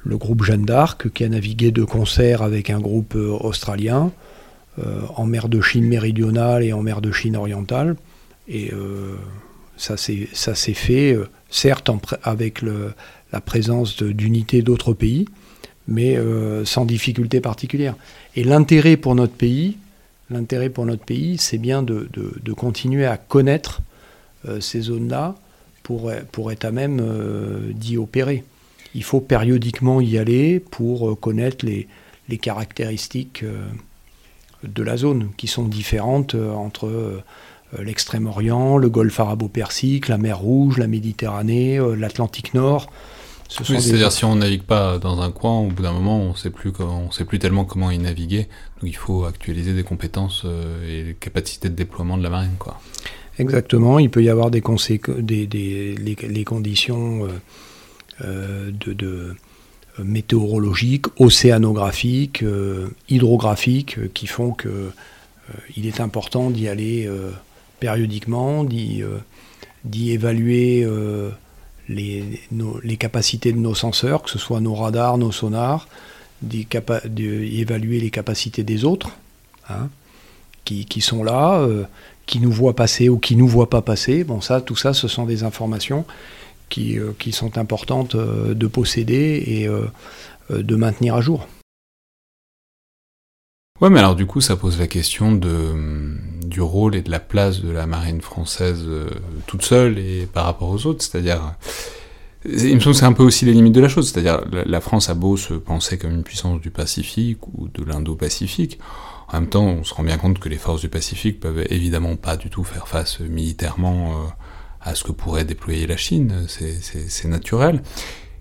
Speaker 2: le groupe Jeanne d'Arc, qui a navigué de concert avec un groupe australien en mer de Chine méridionale et en mer de Chine orientale. Et euh, ça s'est fait, certes avec la présence d'unités d'autres pays, mais sans difficulté particulière. Et l'intérêt pour notre pays, l'intérêt pour notre pays, c'est bien de, continuer à connaître ces zones-là pour, pour être à même d'y opérer il faut périodiquement y aller pour euh, connaître les, caractéristiques euh, de la zone, qui sont différentes euh, entre l'extrême-orient, le golfe arabo-persique, la mer Rouge, la Méditerranée, l'Atlantique Nord.
Speaker 1: C'est-à-dire si on navigue pas dans un coin, au bout d'un moment, on sait plus sait plus tellement comment y naviguer. Donc il faut actualiser des compétences et les capacités de déploiement de la marine, quoi.
Speaker 2: Exactement. Il peut y avoir des, des, les, conditions euh, de, de euh, météorologiques, océanographiques, euh, hydrographiques, qui font que il est important d'y aller périodiquement, d'y évaluer les, les, capacités de nos senseurs, que ce soit nos radars, nos sonars, d'y évaluer les capacités des autres, hein, qui, sont là, qui nous voient passer ou qui nous voient pas passer. Bon, ça, tout ça, ce sont des informations qui, euh, sont importantes euh, de posséder et euh, de maintenir à jour.
Speaker 1: Ouais, mais alors du coup, ça pose la question de, du rôle et de la place de la marine française toute seule et par rapport aux autres. C'est-à-dire, il me semble que c'est un peu aussi les limites de la chose. C'est-à-dire, la France a beau se penser comme une puissance du Pacifique ou de l'Indo-Pacifique. En même temps, on se rend bien compte que les forces du Pacifique peuvent évidemment pas du tout faire face militairement à ce que pourrait déployer la Chine, c'est naturel.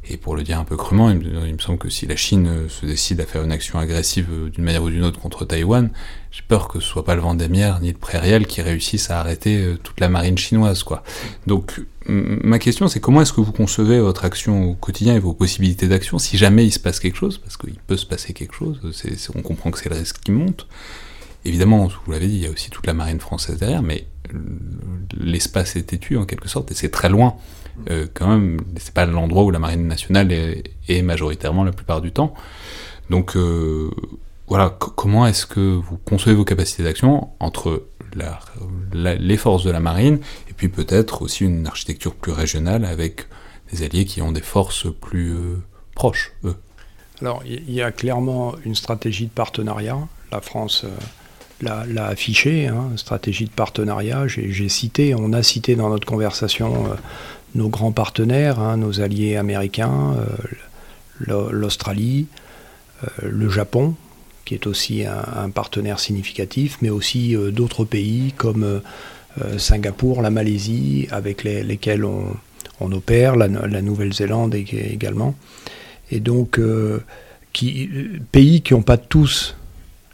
Speaker 1: Et pour le dire un peu crûment, il me, semble que si la Chine se décide à faire une action agressive d'une manière ou d'une autre contre Taïwan, j'ai peur que ce soit pas le Vendémiaire ni le Prairiel qui réussissent à arrêter euh, toute la marine chinoise. Donc, ma question, c'est comment est-ce que vous concevez votre action au quotidien et vos possibilités d'action si jamais il se passe quelque chose, parce qu'il peut se passer quelque chose, on comprend que c'est le risque qui monte. Évidemment, vous l'avez dit, il y a aussi toute la marine française derrière, mais l'espace est têtu en quelque sorte, et c'est très loin. Euh, quand même, c'est pas l'endroit où la marine nationale est, majoritairement la plupart du temps. Donc euh, voilà, comment est-ce que vous concevez vos capacités d'action entre les forces de la marine et puis peut-être aussi une architecture plus régionale avec des alliés qui ont des forces plus euh, proches, eux?
Speaker 2: Alors il y a clairement une stratégie de partenariat. La France l'a affiché, hein, stratégie de partenariat. J'ai cité, on a cité dans notre conversation nos grands partenaires, hein, nos alliés américains, euh, l'Australie, euh, le Japon, qui est aussi un, partenaire significatif, mais aussi d'autres pays comme Singapour, la Malaisie, avec lesquels on, opère, la, Nouvelle-Zélande également. Et donc, pays qui n'ont pas tous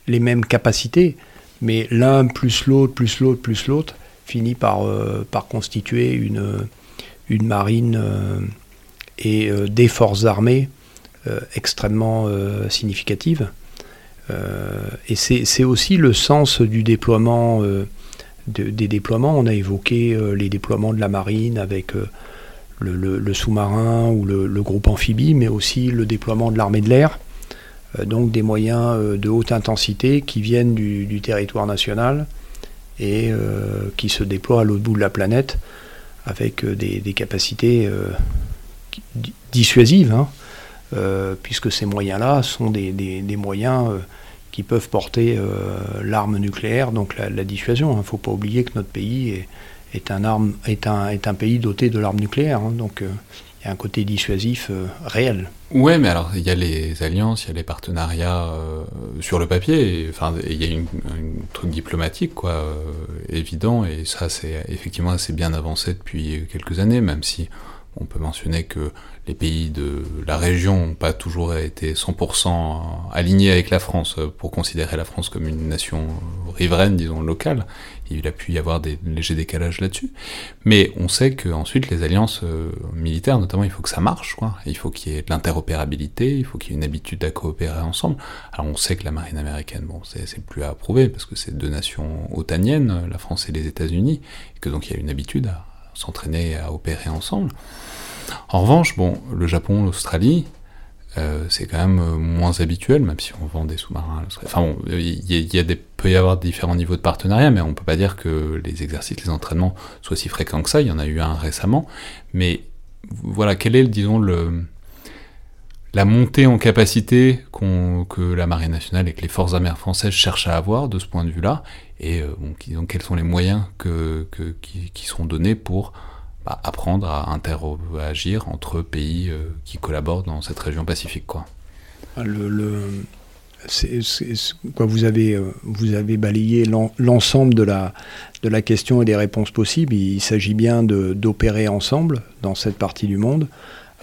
Speaker 2: les mêmes capacités, mais l'un plus l'autre, plus l'autre, plus l'autre, finit euh, par constituer une, une marine euh, et euh, des forces armées extrêmement significatives. et c'est aussi le sens du déploiement, des déploiements. On a évoqué les déploiements de la marine avec le, sous-marin ou le, groupe amphibie, mais aussi le déploiement de l'armée de l'air. Euh, donc des moyens euh, de haute intensité qui viennent du, territoire national et euh, qui se déploient à l'autre bout de la planète avec des, capacités dissuasives, hein, puisque ces moyens-là sont des, moyens qui peuvent porter l'arme nucléaire, donc la, dissuasion. Il ne faut pas oublier que notre pays est un pays doté de l'arme nucléaire. Hein. donc il y a un côté dissuasif réel.
Speaker 1: Ouais, mais alors il y a les alliances, il y a les partenariats sur le papier, enfin il y a une, truc diplomatique quoi, évident, et ça c'est effectivement assez bien avancé depuis quelques années, même si on peut mentionner que les pays de la région n'ont pas toujours été 100% alignés avec la France pour considérer la France comme une nation riveraine, disons, locale. Il a pu y avoir des légers décalages là-dessus. Mais on sait qu'ensuite, les alliances euh, militaires, notamment, il faut que ça marche. Quoi. Il faut qu'il y ait de l'interopérabilité, il faut qu'il y ait une habitude à coopérer ensemble. Alors on sait que la marine américaine, bon, c'est plus à approuver, parce que c'est deux nations otaniennes, la France et les États-Unis, et que donc il y a une habitude à s'entraîner à opérer ensemble. En revanche, bon, le Japon, l'Australie, euh, c'est quand même euh, moins habituel, même si on vend des sous-marins. Enfin bon, il y, a des, peut y avoir différents niveaux de partenariat, mais on peut pas dire que les exercices, les entraînements soient si fréquents que ça. Il y en a eu un récemment, mais voilà, quelle est, disons, le, la montée en capacité que la marine nationale et que les forces armées françaises cherchent à avoir de ce point de vue-là, et euh, quels sont les moyens qui, seront donnés pour bah, apprendre à interagir entre pays euh, qui collaborent dans cette région pacifique. Quoi.
Speaker 2: Ah, quoi, vous, avez, euh, balayé l'ensemble de la question et des réponses possibles. Il s'agit bien d'opérer ensemble dans cette partie du monde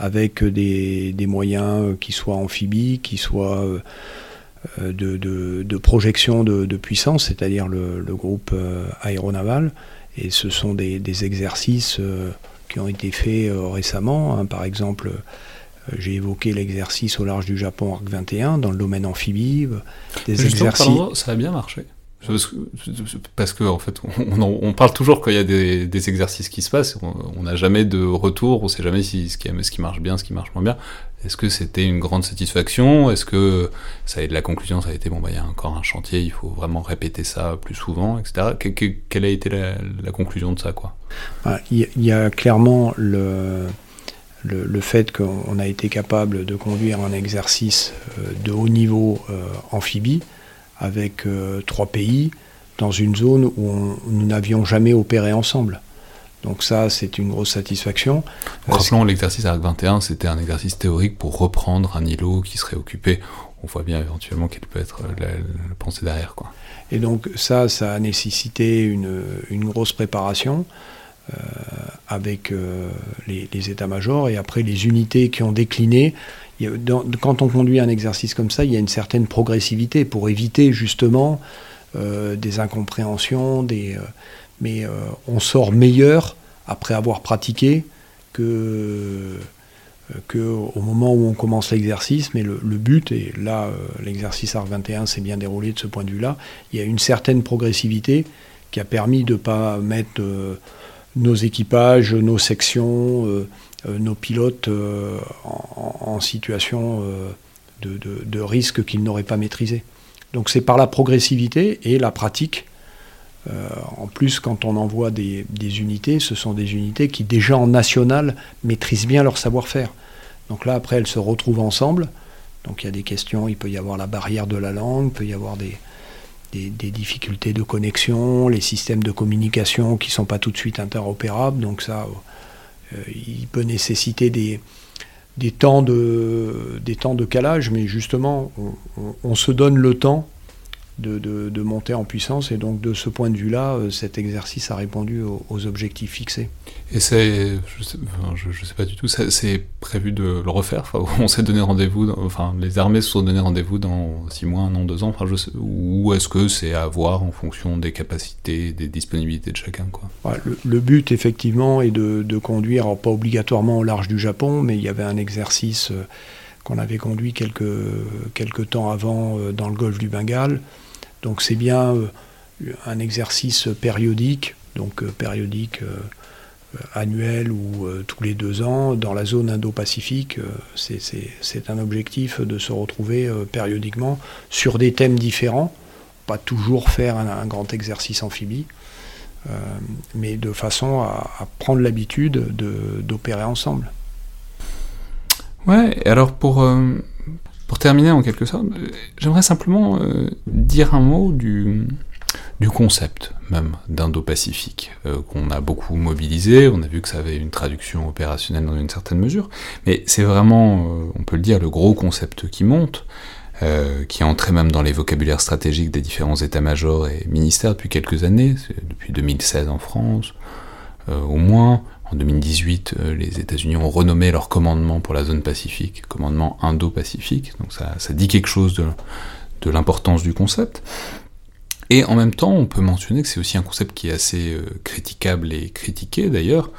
Speaker 2: avec des, des moyens qui soient amphibies, qui soient euh, de, de, de, projection de, puissance, c'est-à-dire le, le, groupe aéronaval et ce sont des, exercices euh, qui ont été faits euh, récemment. Hein. Par exemple, euh, j'ai évoqué l'exercice au large du Japon Arc 21 dans le domaine amphibie.
Speaker 1: Des exercices. ça a bien marché. Parce que, en fait, on, parle toujours quand il y a des, exercices qui se passent, on n'a jamais de retour, on ne sait jamais si, ce, qui, marche bien, ce qui marche moins bien. Est-ce que c'était une grande satisfaction? Est-ce que ça a, la conclusion, ça a été bon, bah, il y a encore un chantier, il faut vraiment répéter ça plus souvent, etc. quelle a été la, conclusion de ça, quoi?
Speaker 2: Bah, Il y, a clairement le, le, fait qu'on a été capable de conduire un exercice euh, de haut niveau euh, amphibie avec euh, trois pays dans une zone où nous n'avions jamais opéré ensemble. Donc ça, c'est une grosse satisfaction.
Speaker 1: Rappelons, l'exercice ARC 21, c'était un exercice théorique pour reprendre un îlot qui serait occupé. On voit bien éventuellement quelle peut être la, pensée derrière. Quoi.
Speaker 2: Et donc ça, ça a nécessité une, une grosse préparation euh, avec euh, les, les états-majors et après les unités qui ont décliné quand on conduit un exercice comme ça, il y a une certaine progressivité pour éviter justement euh, des incompréhensions, euh, mais euh, on sort meilleur après avoir pratiqué que, que au moment où on commence l'exercice. Mais le, but, et là l'exercice ARC 21 s'est bien déroulé de ce point de vue-là, il y a une certaine progressivité qui a permis de ne pas mettre nos équipages, nos sections nos pilotes euh, en, situation euh, de, risque qu'ils n'auraient pas maîtrisé. Donc c'est par la progressivité et la pratique. en plus, quand on envoie des, unités, ce sont des unités qui déjà en national maîtrisent bien leur savoir-faire. Donc là, après, elles se retrouvent ensemble. Donc il y a des questions, il peut y avoir la barrière de la langue, il peut y avoir des, des, difficultés de connexion, les systèmes de communication qui ne sont pas tout de suite interopérables. Donc ça, euh, il peut nécessiter des temps de calage, mais justement, on se donne le temps de, monter en puissance. Et donc, de ce point de vue-là, euh, cet exercice a répondu aux, objectifs fixés.
Speaker 1: Et c'est, je sais, je, sais pas du tout, c'est prévu de le refaire? On s'est donné rendez-vous, enfin, les armées se sont donné rendez-vous dans six mois, un an, deux ans. Enfin, je sais, ou est-ce que c'est à voir en fonction des capacités, des disponibilités de chacun quoi.
Speaker 2: le, but, effectivement, est de, conduire, pas obligatoirement au large du Japon, mais il y avait un exercice euh, qu'on avait conduit quelques, quelques temps avant euh, dans le golfe du Bengale. Donc c'est bien euh, un exercice périodique, donc euh, périodique euh, annuel ou tous les deux ans dans la zone Indo-Pacifique. c'est un objectif de se retrouver périodiquement sur des thèmes différents, pas toujours faire un, grand exercice amphibie, mais de façon à, prendre l'habitude d'opérer ensemble.
Speaker 1: Ouais, alors pour, pour terminer en quelque sorte, j'aimerais simplement euh, dire un mot du, concept même d'Indo-Pacifique, euh, qu'on a beaucoup mobilisé, on a vu que ça avait une traduction opérationnelle dans une certaine mesure, mais c'est vraiment, euh, on peut le dire, le gros concept qui monte, qui est entré même dans les vocabulaires stratégiques des différents états-majors et ministères depuis quelques années, depuis 2016 en France, au moins. En 2018, les États-Unis ont renommé leur commandement pour la zone Pacifique, commandement Indo-Pacifique, donc ça, dit quelque chose de, l'importance du concept. Et en même temps, on peut mentionner que c'est aussi un concept qui est assez euh, critiquable et critiqué d'ailleurs,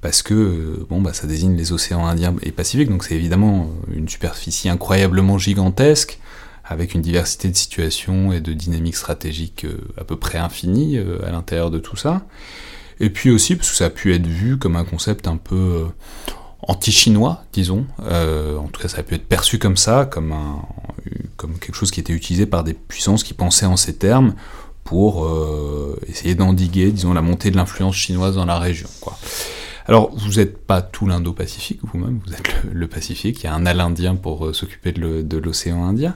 Speaker 1: parce que euh, bon, bah, ça désigne les océans Indiens et Pacifiques, donc c'est évidemment euh, une superficie incroyablement gigantesque, avec une diversité de situations et de dynamiques stratégiques à peu près infinies à l'intérieur de tout ça. Et puis aussi parce que ça a pu être vu comme un concept un peu anti-chinois, disons. en tout cas, ça a pu être perçu comme ça, comme, un, comme quelque chose qui était utilisé par des puissances qui pensaient en ces termes, pour euh, essayer d'endiguer, disons, la montée de l'influence chinoise dans la région. Quoi. Alors, vous n'êtes pas tout l'Indo-Pacifique vous-même, vous êtes le, Pacifique, il y a un al indien pour euh, s'occuper de l'océan Indien,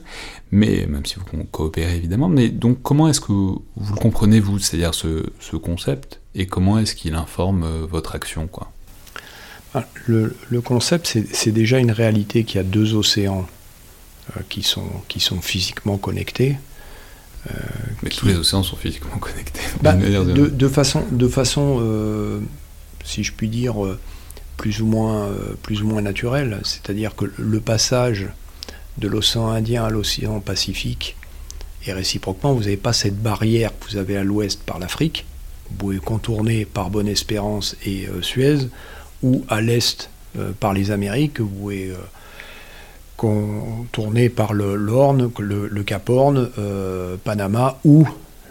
Speaker 1: mais même si vous coopérez évidemment, mais donc comment est-ce que vous, le comprenez, vous, c'est-à-dire ce, ce, concept, et comment est-ce qu'il informe euh, votre action quoi?
Speaker 2: Ah, le, le, concept, c'est déjà une réalité qu'il y a deux océans qui, sont, qui sont physiquement connectés,
Speaker 1: euh, Mais tous les océans sont physiquement connectés.
Speaker 2: Bah, de, façon, de façon euh, si je puis dire, euh, plus ou moins, plus ou moins naturelle. C'est-à-dire que le passage de l'océan Indien à l'océan Pacifique, et réciproquement, vous n'avez pas cette barrière que vous avez à l'ouest par l'Afrique. Vous pouvez contourner par Bonne-Espérance et Suez, ou à l'est par les Amériques, vous pouvez tourné par le, l'Orne, le, Cap Horn, euh, Panama ou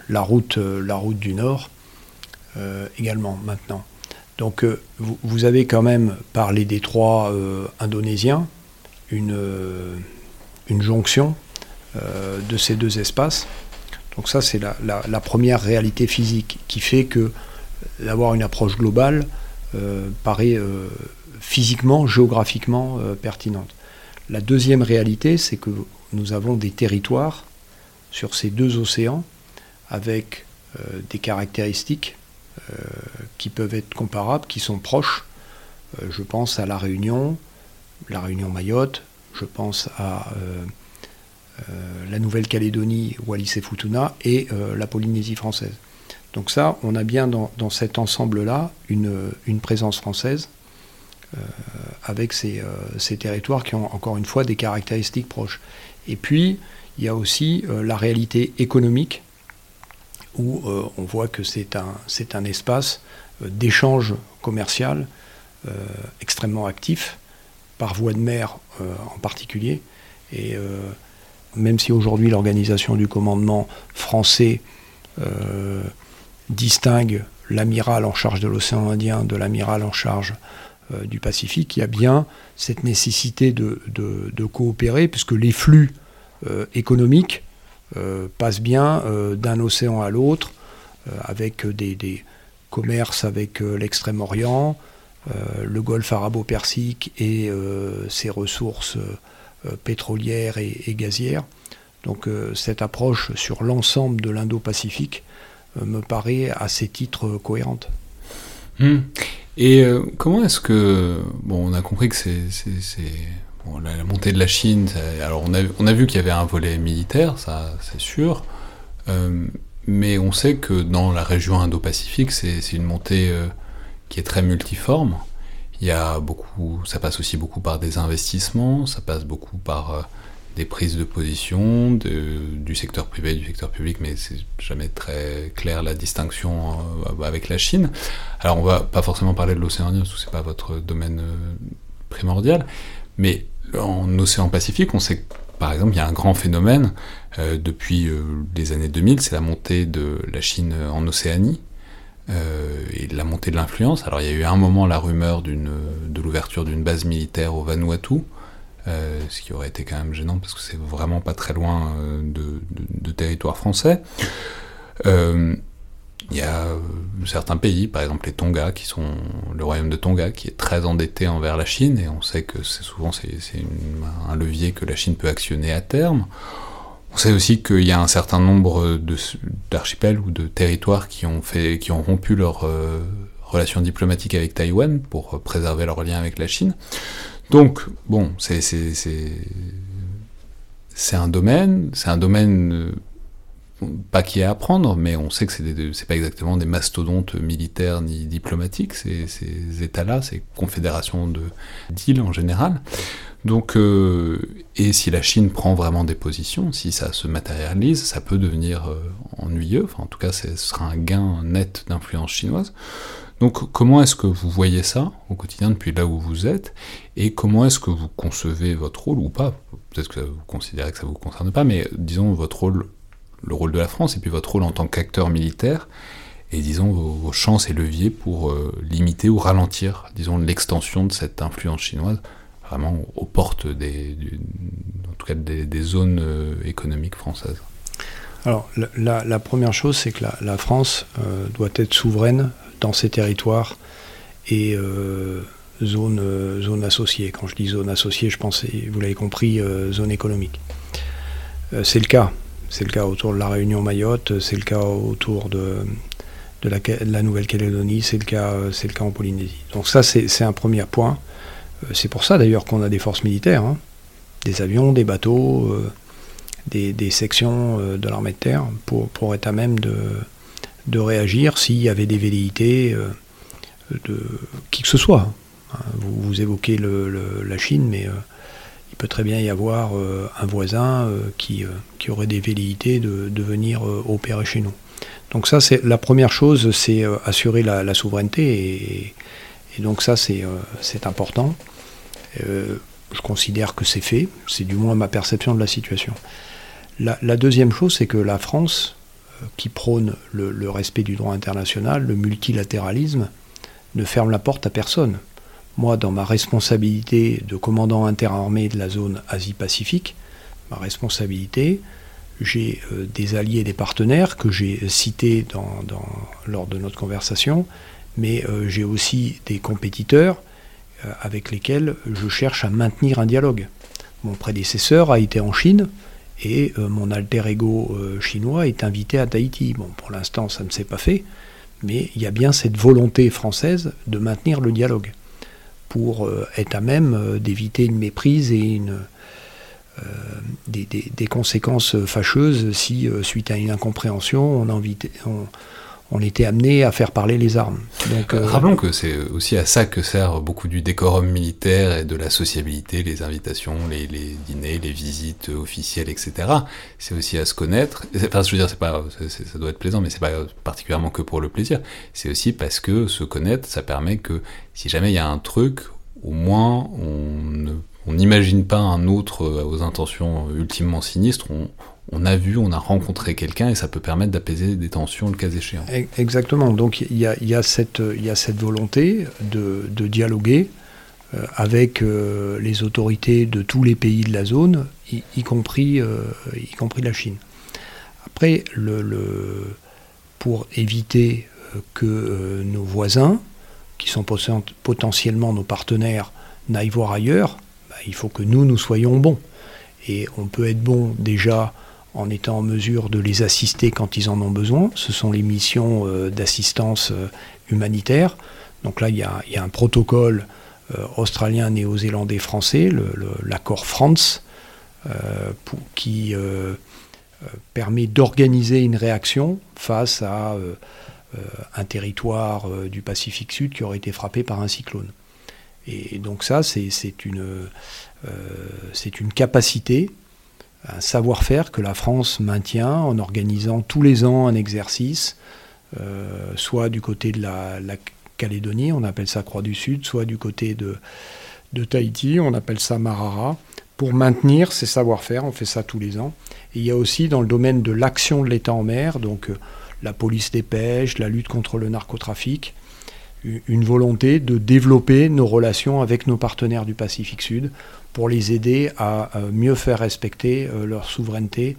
Speaker 2: la route, euh, du Nord euh, également maintenant. Donc vous, avez quand même par les détroits indonésiens une, une jonction de ces deux espaces. Donc ça c'est la, première réalité physique qui fait que d'avoir une approche globale paraît physiquement, géographiquement pertinente. La deuxième réalité, c'est que nous avons des territoires sur ces deux océans avec euh, des caractéristiques euh, qui peuvent être comparables, qui sont proches. Euh, je pense à la Réunion, la Réunion Mayotte, je pense à la Nouvelle-Calédonie, Wallis et Futuna, et la Polynésie française. Donc ça, on a bien dans, cet ensemble-là une présence française euh, avec euh, ces, territoires qui ont encore une fois des caractéristiques proches. Et puis, il y a aussi euh, la réalité économique, où on voit que c'est un, un espace d'échange commercial extrêmement actif, par voie de mer en particulier. Et même si aujourd'hui l'organisation du commandement français distingue l'amiral en charge de l'océan Indien de l'amiral en charge euh, du Pacifique, il y a bien cette nécessité de, coopérer, puisque les flux euh, économiques euh, passent bien d'un océan à l'autre, avec des, commerces avec l'Extrême-Orient, le golfe arabo-persique et ses ressources pétrolières et, gazières. Donc cette approche sur l'ensemble de l'Indo-Pacifique me paraît à ces titres cohérente.
Speaker 1: Hmm. Et euh, comment est-ce que. Bon, on a compris que c'est. La, montée de la Chine, alors on a, vu qu'il y avait un volet militaire, ça c'est sûr, euh, mais on sait que dans la région Indo-Pacifique, c'est une montée euh, qui est très multiforme. Il y a beaucoup, ça passe aussi beaucoup par des investissements, ça passe beaucoup par des prises de position du secteur privé, du secteur public, mais c'est jamais très clair la distinction euh, avec la Chine. Alors on va pas forcément parler de l'océan Indien, parce que c'est pas votre domaine euh, primordial, mais en océan Pacifique, on sait que par exemple, il y a un grand phénomène euh, depuis les années 2000, c'est la montée de la Chine en Océanie, et la montée de l'influence. Alors il y a eu un moment la rumeur de l'ouverture d'une base militaire au Vanuatu, euh, ce qui aurait été quand même gênant parce que c'est vraiment pas très loin euh, de, territoire français. Euh, il y a certains pays, par exemple les Tonga, qui sont le royaume de Tonga, qui est très endetté envers la Chine, et on sait que c'est souvent c'est un levier que la Chine peut actionner à terme. On sait aussi qu'il y a un certain nombre d'archipels ou de territoires qui ont, fait, qui ont rompu leurs relations diplomatiques avec Taïwan pour préserver leurs liens avec la Chine. Donc, bon, c'est un domaine, c'est un domaine pas qui est à apprendre, mais on sait que c'est pas exactement des mastodontes militaires ni diplomatiques, ces, ces États-là, ces confédérations d'îles en général. Donc, euh, et si la Chine prend vraiment des positions, si ça se matérialise, ça peut devenir euh, ennuyeux. Enfin, en tout cas, ce sera un gain net d'influence chinoise. Donc, comment est-ce que vous voyez ça au quotidien depuis là où vous êtes, et comment est-ce que vous concevez votre rôle ou pas? Peut-être que vous considérez que ça vous concerne pas, mais disons votre rôle le rôle de la France et puis votre rôle en tant qu'acteur militaire et disons vos, chances et leviers pour euh, limiter ou ralentir disons l'extension de cette influence chinoise vraiment aux portes des, en tout cas des, zones euh, économiques françaises.
Speaker 2: Alors la, première chose c'est que la, France euh, doit être souveraine dans ses territoires et zone, zone associée. Quand je dis zone associée, je pense, vous l'avez compris, zone économique. c'est le cas. C'est le cas autour de la Réunion Mayotte, c'est le cas autour de, la, Nouvelle-Calédonie, c'est le, cas, en Polynésie. Donc ça, c'est un premier point. Euh, c'est pour ça d'ailleurs qu'on a des forces militaires, hein. des avions, des bateaux, euh, des, sections euh, de l'armée de terre, pour, être à même de, réagir s'il y avait des velléités de qui que ce soit. Hein. Vous, évoquez la Chine, mais peut très bien y avoir euh, un voisin euh, qui, euh, qui, aurait des velléités de, de venir opérer chez nous. Donc ça, c'est la première chose, c'est assurer la, souveraineté, et, donc ça, c'est important. je considère que c'est fait, c'est du moins ma perception de la situation. La, deuxième chose, c'est que la France, qui prône le, respect du droit international, le multilatéralisme, ne ferme la porte à personne moi, dans ma responsabilité de commandant interarmé de la zone Asie-Pacifique, ma responsabilité, j'ai euh, des alliés et des partenaires que j'ai cités lors de notre conversation, mais euh, j'ai aussi des compétiteurs euh, avec lesquels je cherche à maintenir un dialogue. Mon prédécesseur a été en Chine et mon alter ego chinois est invité à Tahiti. Bon, pour l'instant, ça ne s'est pas fait, mais il y a bien cette volonté française de maintenir le dialogue pour euh, être à même euh, d'éviter une méprise et euh, des, conséquences fâcheuses si, suite à une incompréhension, on, on, était amené à faire parler les armes.
Speaker 1: Donc, Rappelons que c'est aussi à ça que sert beaucoup du décorum militaire et de la sociabilité, les invitations, les, dîners, les visites officielles, etc. C'est aussi à se connaître. Enfin, je veux dire, c'est pas, ça doit être plaisant, mais c'est pas particulièrement que pour le plaisir. C'est aussi parce que se connaître, ça permet que si jamais il y a un truc, au moins on n'imagine pas un autre euh, aux intentions euh, ultimement sinistres. On, a vu, on a rencontré quelqu'un et ça peut permettre d'apaiser des tensions le cas échéant.
Speaker 2: Exactement. Donc il y a, cette, volonté de, dialoguer euh, avec les autorités de tous les pays de la zone, y, compris, y compris la Chine. Après, pour éviter que nos voisins qui sont potentiellement nos partenaires, n'aillent voir ailleurs, bah, il faut que nous, nous soyons bons. Et on peut être bon déjà en étant en mesure de les assister quand ils en ont besoin. Ce sont les missions euh, d'assistance euh, humanitaire. Donc là, il y a, un protocole euh, australien, néo-zélandais, français, l'accord France, qui permet d'organiser une réaction face à un territoire du Pacifique Sud qui aurait été frappé par un cyclone. Et donc ça, c'est une capacité, un savoir-faire que la France maintient en organisant tous les ans un exercice, soit du côté de la, Calédonie, on appelle ça Croix du Sud, soit du côté de, Tahiti, on appelle ça Marara, pour maintenir ces savoir-faire, on fait ça tous les ans. Et il y a aussi dans le domaine de l'action de l'État en mer, donc la police des pêches, la lutte contre le narcotrafic, une volonté de développer nos relations avec nos partenaires du Pacifique Sud pour les aider à mieux faire respecter euh, leur souveraineté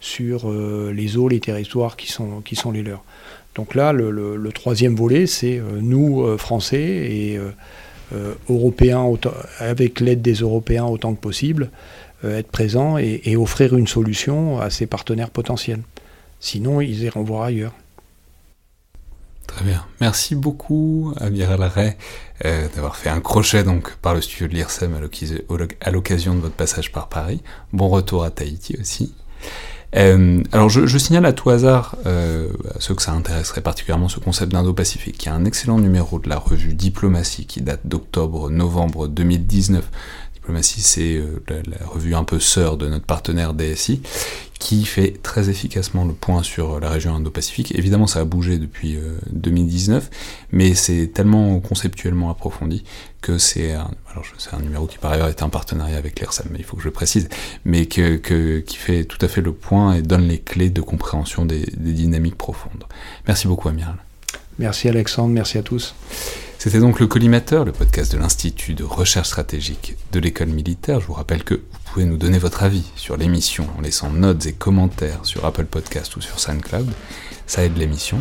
Speaker 2: sur euh, les eaux, les territoires qui sont, les leurs. Donc là, le, troisième volet, c'est euh, nous, Français et Européens, avec l'aide des Européens autant que possible, être présent et, offrir une solution à ses partenaires potentiels. Sinon, ils iront voir ailleurs.
Speaker 1: Très bien. Merci beaucoup, Amiral Ray, euh, d'avoir fait un crochet donc par le studio de l'IRSEM à l'occasion de votre passage par Paris. Bon retour à Tahiti aussi. Euh, alors je, signale à tout hasard euh, à ceux que ça intéresserait particulièrement ce concept d'Indo-Pacifique, qui a un excellent numéro de la revue Diplomatie qui date d'octobre-novembre 2019 Diplomatie, c'est euh, la, revue un peu sœur de notre partenaire DSI, qui fait très efficacement le point sur la région Indo-Pacifique. Évidemment, ça a bougé depuis 2019, euh, mais c'est tellement conceptuellement approfondi que c'est un, alors c'est un numéro qui par ailleurs est un partenariat avec l'ERSAM, mais il faut que je le précise, mais que, qui fait tout à fait le point et donne les clés de compréhension des, des dynamiques profondes. Merci beaucoup, Amiral.
Speaker 2: Merci Alexandre, merci à tous.
Speaker 1: C'était donc le Collimateur, le podcast de l'Institut de recherche stratégique de l'école militaire. Je vous rappelle que vous pouvez nous donner votre avis sur l'émission en laissant notes et commentaires sur Apple Podcast ou sur SoundCloud. Ça aide l'émission.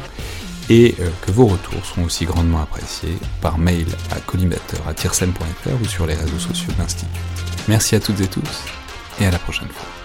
Speaker 1: Et euh, que vos retours seront aussi grandement appréciés par mail à collimateur.fr ou sur les réseaux sociaux de l'Institut. Merci à toutes et tous et à la prochaine fois.